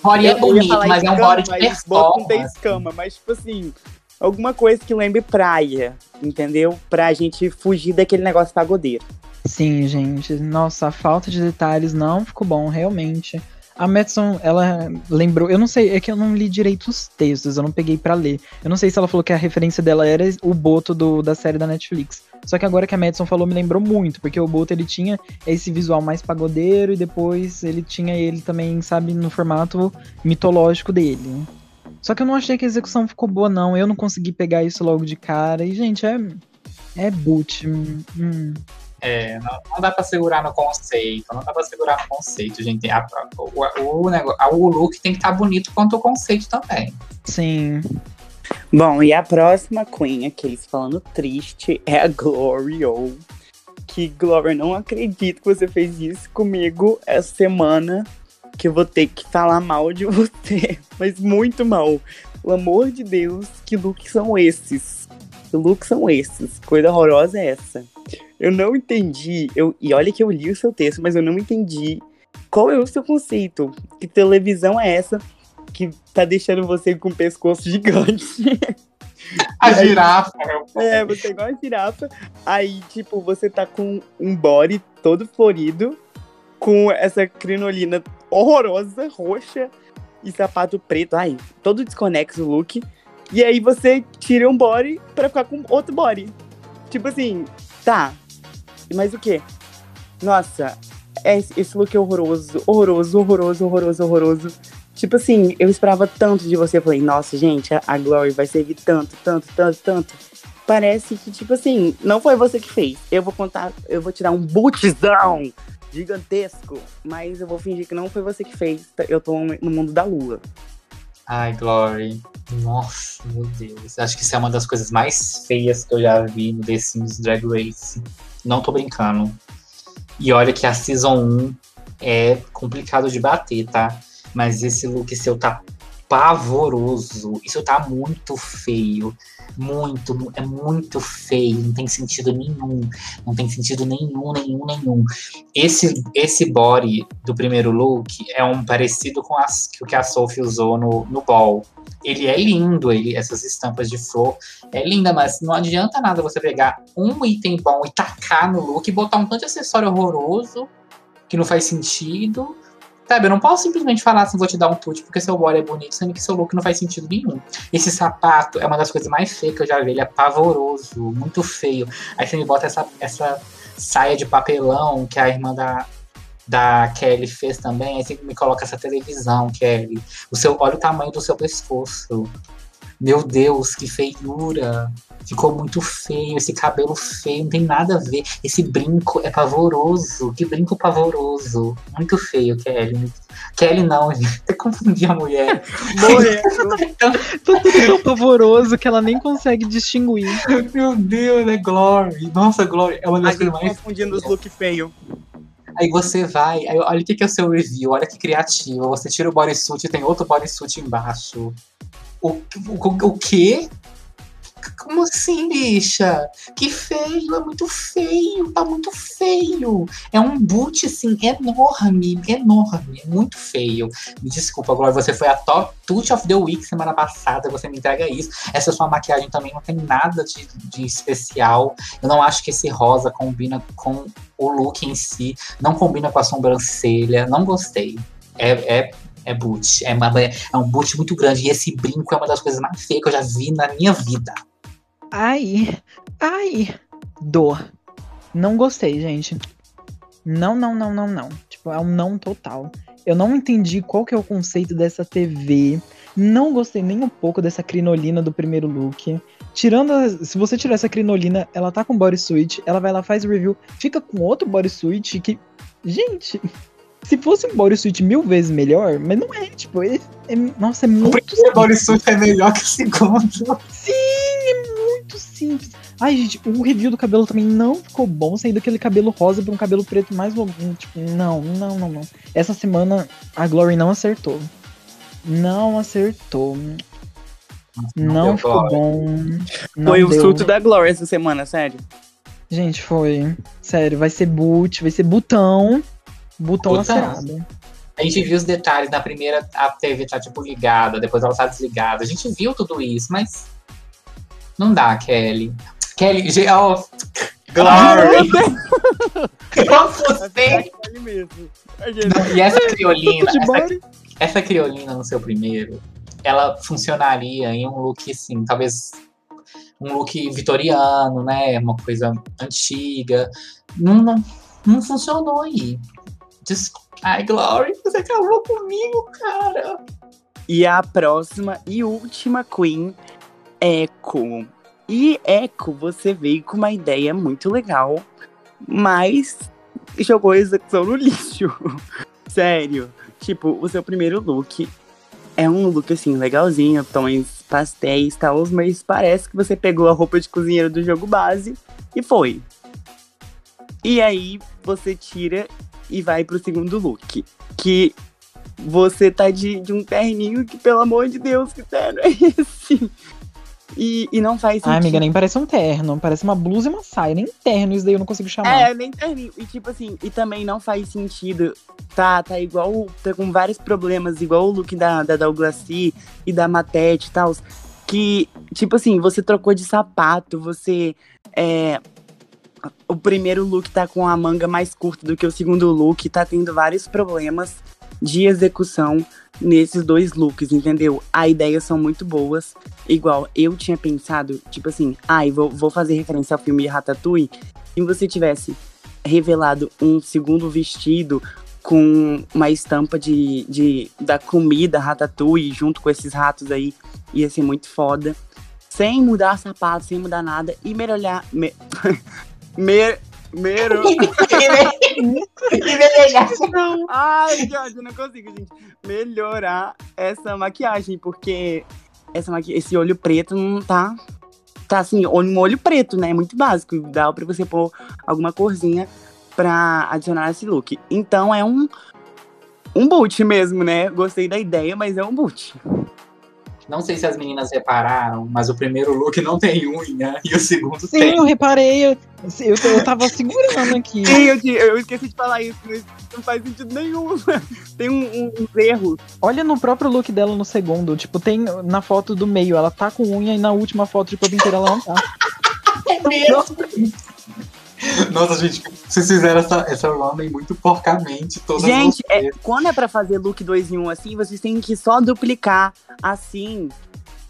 body é bonito, mas é um body de performance. Não tem escama, mas tipo assim, alguma coisa que lembre praia, entendeu? Pra gente fugir daquele negócio pagodeiro. Sim, gente. Nossa, a falta de detalhes não ficou bom, realmente. A Madison, ela lembrou. Eu não sei, é que eu não li direito os textos, eu não peguei para ler. Eu não sei se ela falou que a referência dela era o Boto do, da série da Netflix. Só que agora que a Madison falou, me lembrou muito, porque o Boto ele tinha esse visual mais pagodeiro e depois ele tinha ele também, sabe, no formato mitológico dele. Só que eu não achei que a execução ficou boa, não. Eu não consegui pegar isso logo de cara. E, gente, é. É boot. Hum. É, não, não dá para segurar no conceito, não dá para segurar no conceito, gente. A, o, o, o, o look tem que estar tá bonito quanto o conceito também. Sim. Bom, e a próxima Queen, aqueles falando triste, é a Glorio. Que, Gloria, não acredito que você fez isso comigo essa semana. Que eu vou ter que falar mal de você. Mas muito mal. Pelo amor de Deus, que looks são esses? Que looks são esses? Coisa horrorosa é essa? Eu não entendi. Eu, e olha que eu li o seu texto, mas eu não entendi qual é o seu conceito. Que televisão é essa que tá deixando você com o pescoço gigante? A girafa. É, você é igual a girafa. Aí, tipo, você tá com um body todo florido, com essa crinolina horrorosa, roxa, e sapato preto. Ai, todo desconexo o look. E aí você tira um body pra ficar com outro body. Tipo assim, tá. Mas o quê? Nossa, esse esse look é horroroso, horroroso, horroroso, horroroso, horroroso. Tipo assim, eu esperava tanto de você. Eu falei, nossa, gente, a, a Glory vai servir tanto, tanto, tanto, tanto. Parece que, tipo assim, não foi você que fez. Eu vou contar, eu vou tirar um bootzão gigantesco, mas eu vou fingir que não foi você que fez. Eu tô no mundo da lua. Ai, Glory. Nossa, meu Deus. Acho que isso é uma das coisas mais feias que eu já vi no The Sims Drag Race. Não tô brincando. E olha que a Season 1 é complicado de bater, tá? Mas esse look seu tá pavoroso. Isso tá muito feio. Muito, é muito feio. Não tem sentido nenhum. Não tem sentido nenhum, nenhum, nenhum. Esse, esse body do primeiro look é um parecido com as, o que a Sophie usou no, no ball. Ele é lindo, ele, essas estampas de flor é linda, mas não adianta nada você pegar um item bom e tacar no look e botar um tanto de acessório horroroso que não faz sentido Sabe, eu não posso simplesmente falar assim, vou te dar um tute porque seu body é bonito, sendo que seu look não faz sentido nenhum. Esse sapato é uma das coisas mais feias que eu já vi, ele é pavoroso, muito feio. Aí você me bota essa, essa saia de papelão que a irmã da, da Kelly fez também, aí você me coloca essa televisão, Kelly. O seu, olha o tamanho do seu pescoço. Meu Deus, que feiura! Ficou muito feio, esse cabelo feio, não tem nada a ver. Esse brinco é pavoroso. Que brinco pavoroso. Muito feio, Kelly. Kelly não, gente. Eu confundi a mulher. Morreu. Tá tudo tão pavoroso que ela nem consegue distinguir. Meu Deus, é Glory. Nossa, Glory é uma das coisas mais. confundindo os look feio. Aí você vai, aí olha o que que é o seu review, olha que criativo. Você tira o bodysuit e tem outro bodysuit embaixo. O, o, o quê? Como assim, bicha? Que feio, é muito feio, tá muito feio. É um boot, assim, enorme, enorme, muito feio. Me desculpa, Glória, você foi a top Touch of the Week semana passada, você me entrega isso. Essa sua maquiagem também não tem nada de, de especial. Eu não acho que esse rosa combina com o look em si, não combina com a sobrancelha, não gostei. É, é, é boot, é, uma- é um boot muito grande. E esse brinco é uma das coisas mais feias que eu já vi na minha vida. Ai, ai, dor. Não gostei, gente. Não, não, não, não, não. Tipo, é um não total. Eu não entendi qual que é o conceito dessa TV. Não gostei nem um pouco dessa crinolina do primeiro look. Tirando, a- se você tirar essa crinolina, ela tá com bodysuit, ela vai lá, faz review, fica com outro bodysuit que. Gente, se fosse um bodysuit mil vezes melhor, mas não é, tipo, é, é- nossa, é O muito primeiro bodysuit é melhor que o segundo. Sim, muito simples. Ai, gente, o review do cabelo também não ficou bom, sair daquele cabelo rosa pra um cabelo preto mais lobinho. Tipo, não, não, não, não. Essa semana a Glory não acertou. Não acertou. Não, deu ficou Glory. bom. Não Foi o deu. surto da Glória essa semana, sério. Gente, foi. Sério, vai ser boot, vai ser botão. Botão Botão. lacerado. A gente viu os detalhes na primeira, a TV tá tipo ligada, depois ela tá desligada. A gente viu tudo isso, mas não dá, Kelly. Kelly, ó, Glory! eu assustei. Ele mesmo. Não, E essa criolina, essa, essa criolina no seu primeiro, ela funcionaria em um look assim, talvez um look vitoriano, né? Uma coisa antiga. Não, não, não funcionou aí. Desculpa. Ai, Glory, você acabou comigo, cara. E a próxima e última Queen, Echo. E Echo, você veio com uma ideia muito legal, mas jogou a execução no lixo. Sério. Tipo, o seu primeiro look é um look assim, legalzinho, tons pastéis tal, mas parece que você pegou a roupa de cozinheiro do jogo base e foi. E aí você tira e vai pro segundo look. Que você tá de, de um terninho que, pelo amor de Deus, que terno é esse? E, e não faz sentido. Ai, amiga, nem parece um terno. Parece uma blusa e uma saia. Nem terno, isso daí eu não consigo chamar. É, nem termino. E tipo assim, e também não faz sentido. Tá, tá igual. Tá com vários problemas, igual o look da, da Douglas C e da Matete e tal. Que, tipo assim, você trocou de sapato, você. É, o primeiro look tá com a manga mais curta do que o segundo look, tá tendo vários problemas de execução nesses dois looks, entendeu? As ideias são muito boas. Igual eu tinha pensado, tipo assim, ai, ah, vou, vou fazer referência ao filme Ratatouille. Se você tivesse revelado um segundo vestido com uma estampa de, de da comida Ratatouille junto com esses ratos aí, ia ser muito foda. Sem mudar sapato, sem mudar nada e melhorar. Me, mer, Mero. não. Ai, Jorge, não consigo, gente. Melhorar essa maquiagem, porque essa maqui... esse olho preto não tá. Tá assim, um olho preto, né? É muito básico. Dá pra você pôr alguma corzinha pra adicionar esse look. Então é um. Um boot mesmo, né? Gostei da ideia, mas é um boot. Não sei se as meninas repararam, mas o primeiro look não tem unha e o segundo Sim, tem. Sim, eu reparei. Eu, eu, eu tava segurando aqui. Sim, eu, eu, esqueci de falar isso. Não faz sentido nenhum. tem um, um, um erro. Olha no próprio look dela no segundo. Tipo, tem na foto do meio, ela tá com unha e na última foto de corpo inteira ela não tá. É mesmo. Nossa, gente, vocês fizeram essa, essa running muito porcamente. Todas gente, é, quando é pra fazer look 2 em 1 um assim, vocês têm que só duplicar assim.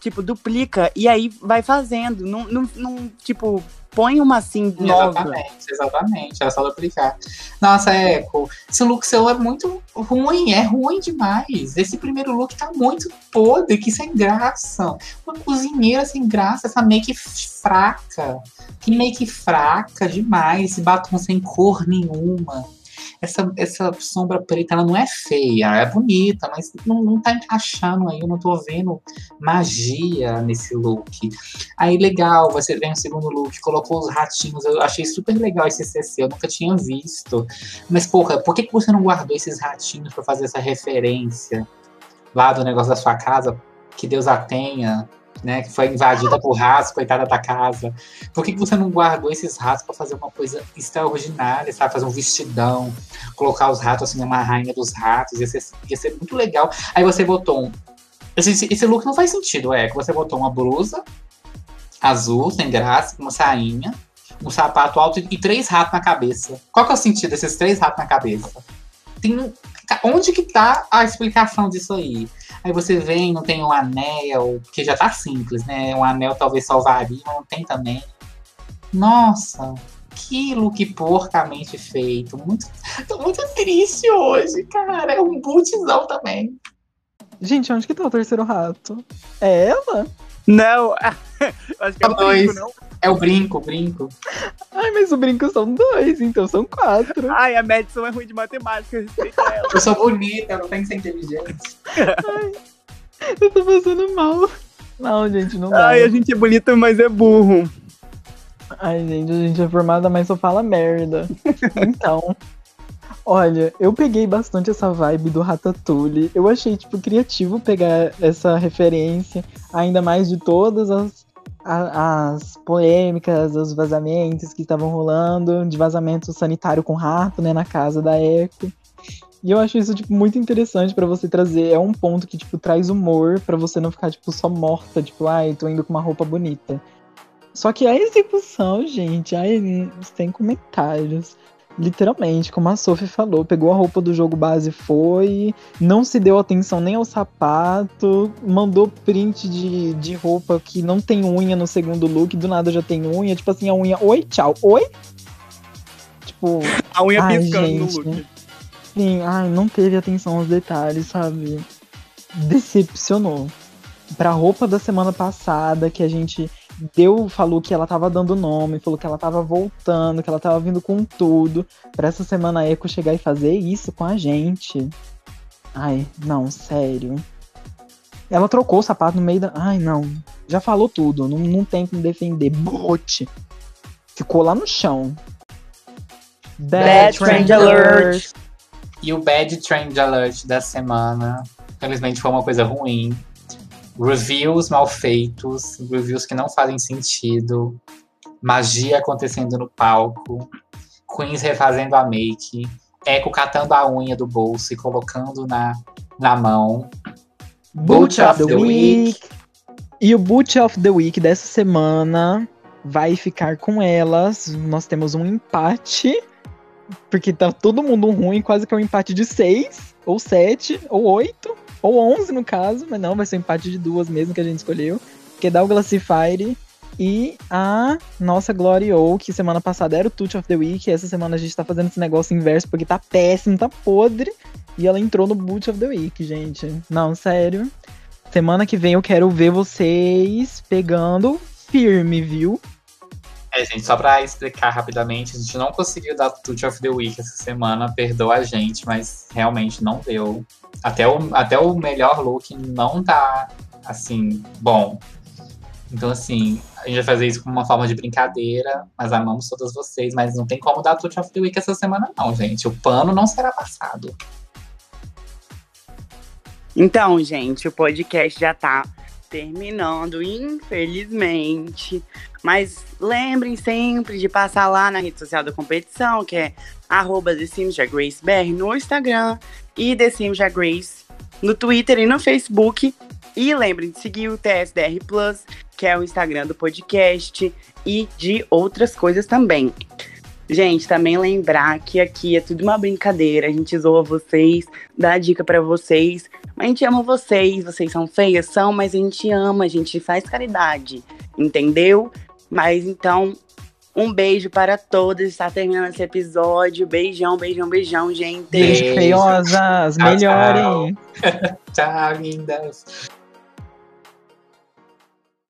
Tipo, duplica e aí vai fazendo. Não, não, não tipo, põe uma assim nova. Exatamente, exatamente. É só duplicar. Nossa, Eco, esse look seu é muito ruim, é ruim demais. Esse primeiro look tá muito podre, que sem graça. Uma cozinheira sem graça, essa make fraca. Que make fraca demais, esse batom sem cor nenhuma essa, essa sombra preta ela não é feia, é bonita, mas não, não tá encaixando aí, eu não tô vendo magia nesse look. Aí legal, você vem o segundo look, colocou os ratinhos, eu achei super legal esse CC, eu nunca tinha visto. Mas porra, por que, que você não guardou esses ratinhos para fazer essa referência lá do negócio da sua casa? Que Deus a tenha né, que foi invadida por ratos, coitada da casa. Por que, que você não guardou esses ratos para fazer uma coisa extraordinária, sabe? Fazer um vestidão, colocar os ratos assim, uma rainha dos ratos, ia ser, ia ser muito legal. Aí você botou um. Esse, esse look não faz sentido, é que você botou uma blusa azul, sem graça, uma sainha, um sapato alto e três ratos na cabeça. Qual que é o sentido desses três ratos na cabeça? Tem, onde que tá a explicação disso aí? Aí você vem, não tem um anel, porque já tá simples, né? Um anel talvez salvaria, mas não tem também. Nossa, que look porcamente feito. Muito, tô muito triste hoje, cara. É um bootzão também. Gente, onde que tá o terceiro rato? É ela? Não, acho que é o brinco, não. É o brinco, o brinco. Ai, mas o brinco são dois, então são quatro. Ai, a Madison é ruim de matemática, respeita ela. Eu sou bonita, não tem que ser inteligente. Ai, eu tô passando mal. Não, gente, não dá. Ai, a gente é bonita, mas é burro. Ai, gente, a gente é formada, mas só fala merda. Então, olha, eu peguei bastante essa vibe do Ratatouille. Eu achei, tipo, criativo pegar essa referência, ainda mais de todas as as polêmicas, os vazamentos que estavam rolando, de vazamento sanitário com rato, né, na casa da Eco. E eu acho isso, tipo, muito interessante para você trazer. É um ponto que, tipo, traz humor para você não ficar, tipo, só morta, tipo, ai, tô indo com uma roupa bonita. Só que a execução, gente, ai, sem comentários. Literalmente, como a Sophie falou, pegou a roupa do jogo base foi, não se deu atenção nem ao sapato, mandou print de, de roupa que não tem unha no segundo look, do nada já tem unha, tipo assim, a unha, oi, tchau, oi? Tipo. A unha ai, piscando gente, no look. Sim, ai, não teve atenção aos detalhes, sabe? Decepcionou. Pra roupa da semana passada, que a gente deu, falou que ela tava dando nome, falou que ela tava voltando, que ela tava vindo com tudo. Pra essa semana a Eco chegar e fazer isso com a gente. Ai, não, sério. Ela trocou o sapato no meio da. Ai, não. Já falou tudo. Não, não tem como defender. Bote. Ficou lá no chão. Bad, Bad Trend Alert. alert. E o Bad Trend Alert da semana. Infelizmente foi uma coisa ruim reviews mal feitos, reviews que não fazem sentido, magia acontecendo no palco, Queens refazendo a make, Echo catando a unha do bolso e colocando na, na mão. Boot of the Week. E o Boot of the Week dessa semana vai ficar com elas. Nós temos um empate, porque tá todo mundo ruim, quase que é um empate de seis, ou sete, ou oito, ou onze no caso, mas não, vai ser um empate de duas mesmo que a gente escolheu. Que é Douglas Fire e a nossa Glory O, que semana passada era o Touch of the Week, essa semana a gente tá fazendo esse negócio inverso porque tá péssimo, tá podre. E ela entrou no Boot of the Week, gente. Não, sério. Semana que vem eu quero ver vocês pegando firme, viu? É, gente, só pra explicar rapidamente, a gente não conseguiu dar Touch of the Week essa semana, perdoa a gente, mas realmente não deu. Até o, até o melhor look não tá, assim, bom. Então, assim, a gente vai fazer isso como uma forma de brincadeira, mas amamos todas vocês, mas não tem como dar Touch of the Week essa semana, não, gente. O pano não será passado. Então, gente, o podcast já tá terminando, infelizmente. Mas lembrem sempre de passar lá na rede social da competição, que é arroba no Instagram e TheSimsJaGrace no Twitter e no Facebook. E lembrem de seguir o TSDR Plus, que é o Instagram do podcast, e de outras coisas também. Gente, também lembrar que aqui é tudo uma brincadeira, a gente zoa vocês, dá dica para vocês, a gente ama vocês, vocês são feias, são, mas a gente ama, a gente faz caridade, entendeu? Mas então, um beijo para todos. Está terminando esse episódio. Beijão, beijão, beijão, gente. Beijo, feiosas. Melhorem. tchau, lindas.